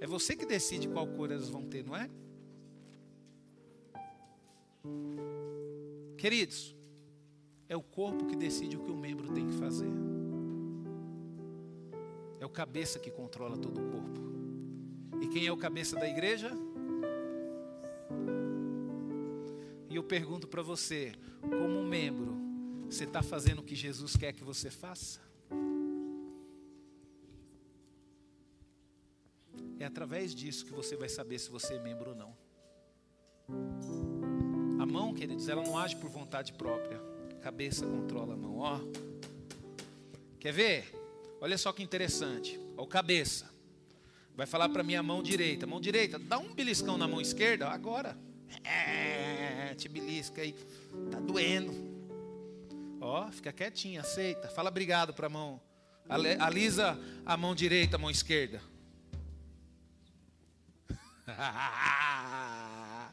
É você que decide qual cor elas vão ter, não é? Queridos, é o corpo que decide o que o membro tem que fazer. É o cabeça que controla todo o corpo. E quem é o cabeça da igreja? E eu pergunto para você, como membro, você está fazendo o que Jesus quer que você faça? É através disso que você vai saber se você é membro ou não. A mão, queridos, ela não age por vontade própria. A cabeça controla a mão, ó. Quer ver? Olha só que interessante. Ó, o cabeça vai falar para minha mão direita: mão direita, dá um beliscão na mão esquerda, agora. É, te belisca aí, tá doendo. Ó, fica quietinha, aceita. Fala obrigado para a mão. Alisa a mão direita, a mão esquerda. [LAUGHS]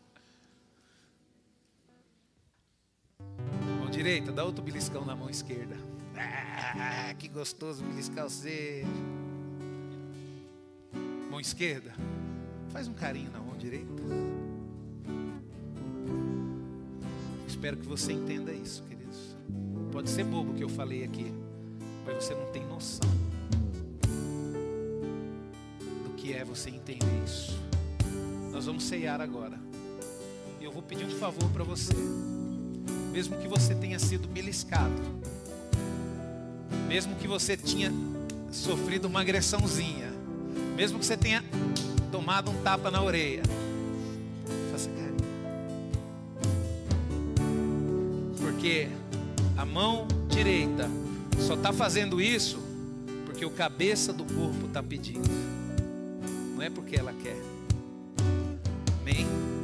mão direita, dá outro beliscão na mão esquerda. Ah, que gostoso beliscar você mão esquerda, faz um carinho na mão direita. Espero que você entenda isso, queridos. Pode ser bobo o que eu falei aqui, mas você não tem noção do que é você entender isso. Nós vamos ceiar agora. E eu vou pedir um favor para você. Mesmo que você tenha sido beliscado, mesmo que você tinha sofrido uma agressãozinha, mesmo que você tenha tomado um tapa na orelha, faça carinho. Porque a mão direita só está fazendo isso porque o cabeça do corpo está pedindo. Não é porque ela quer. Amém?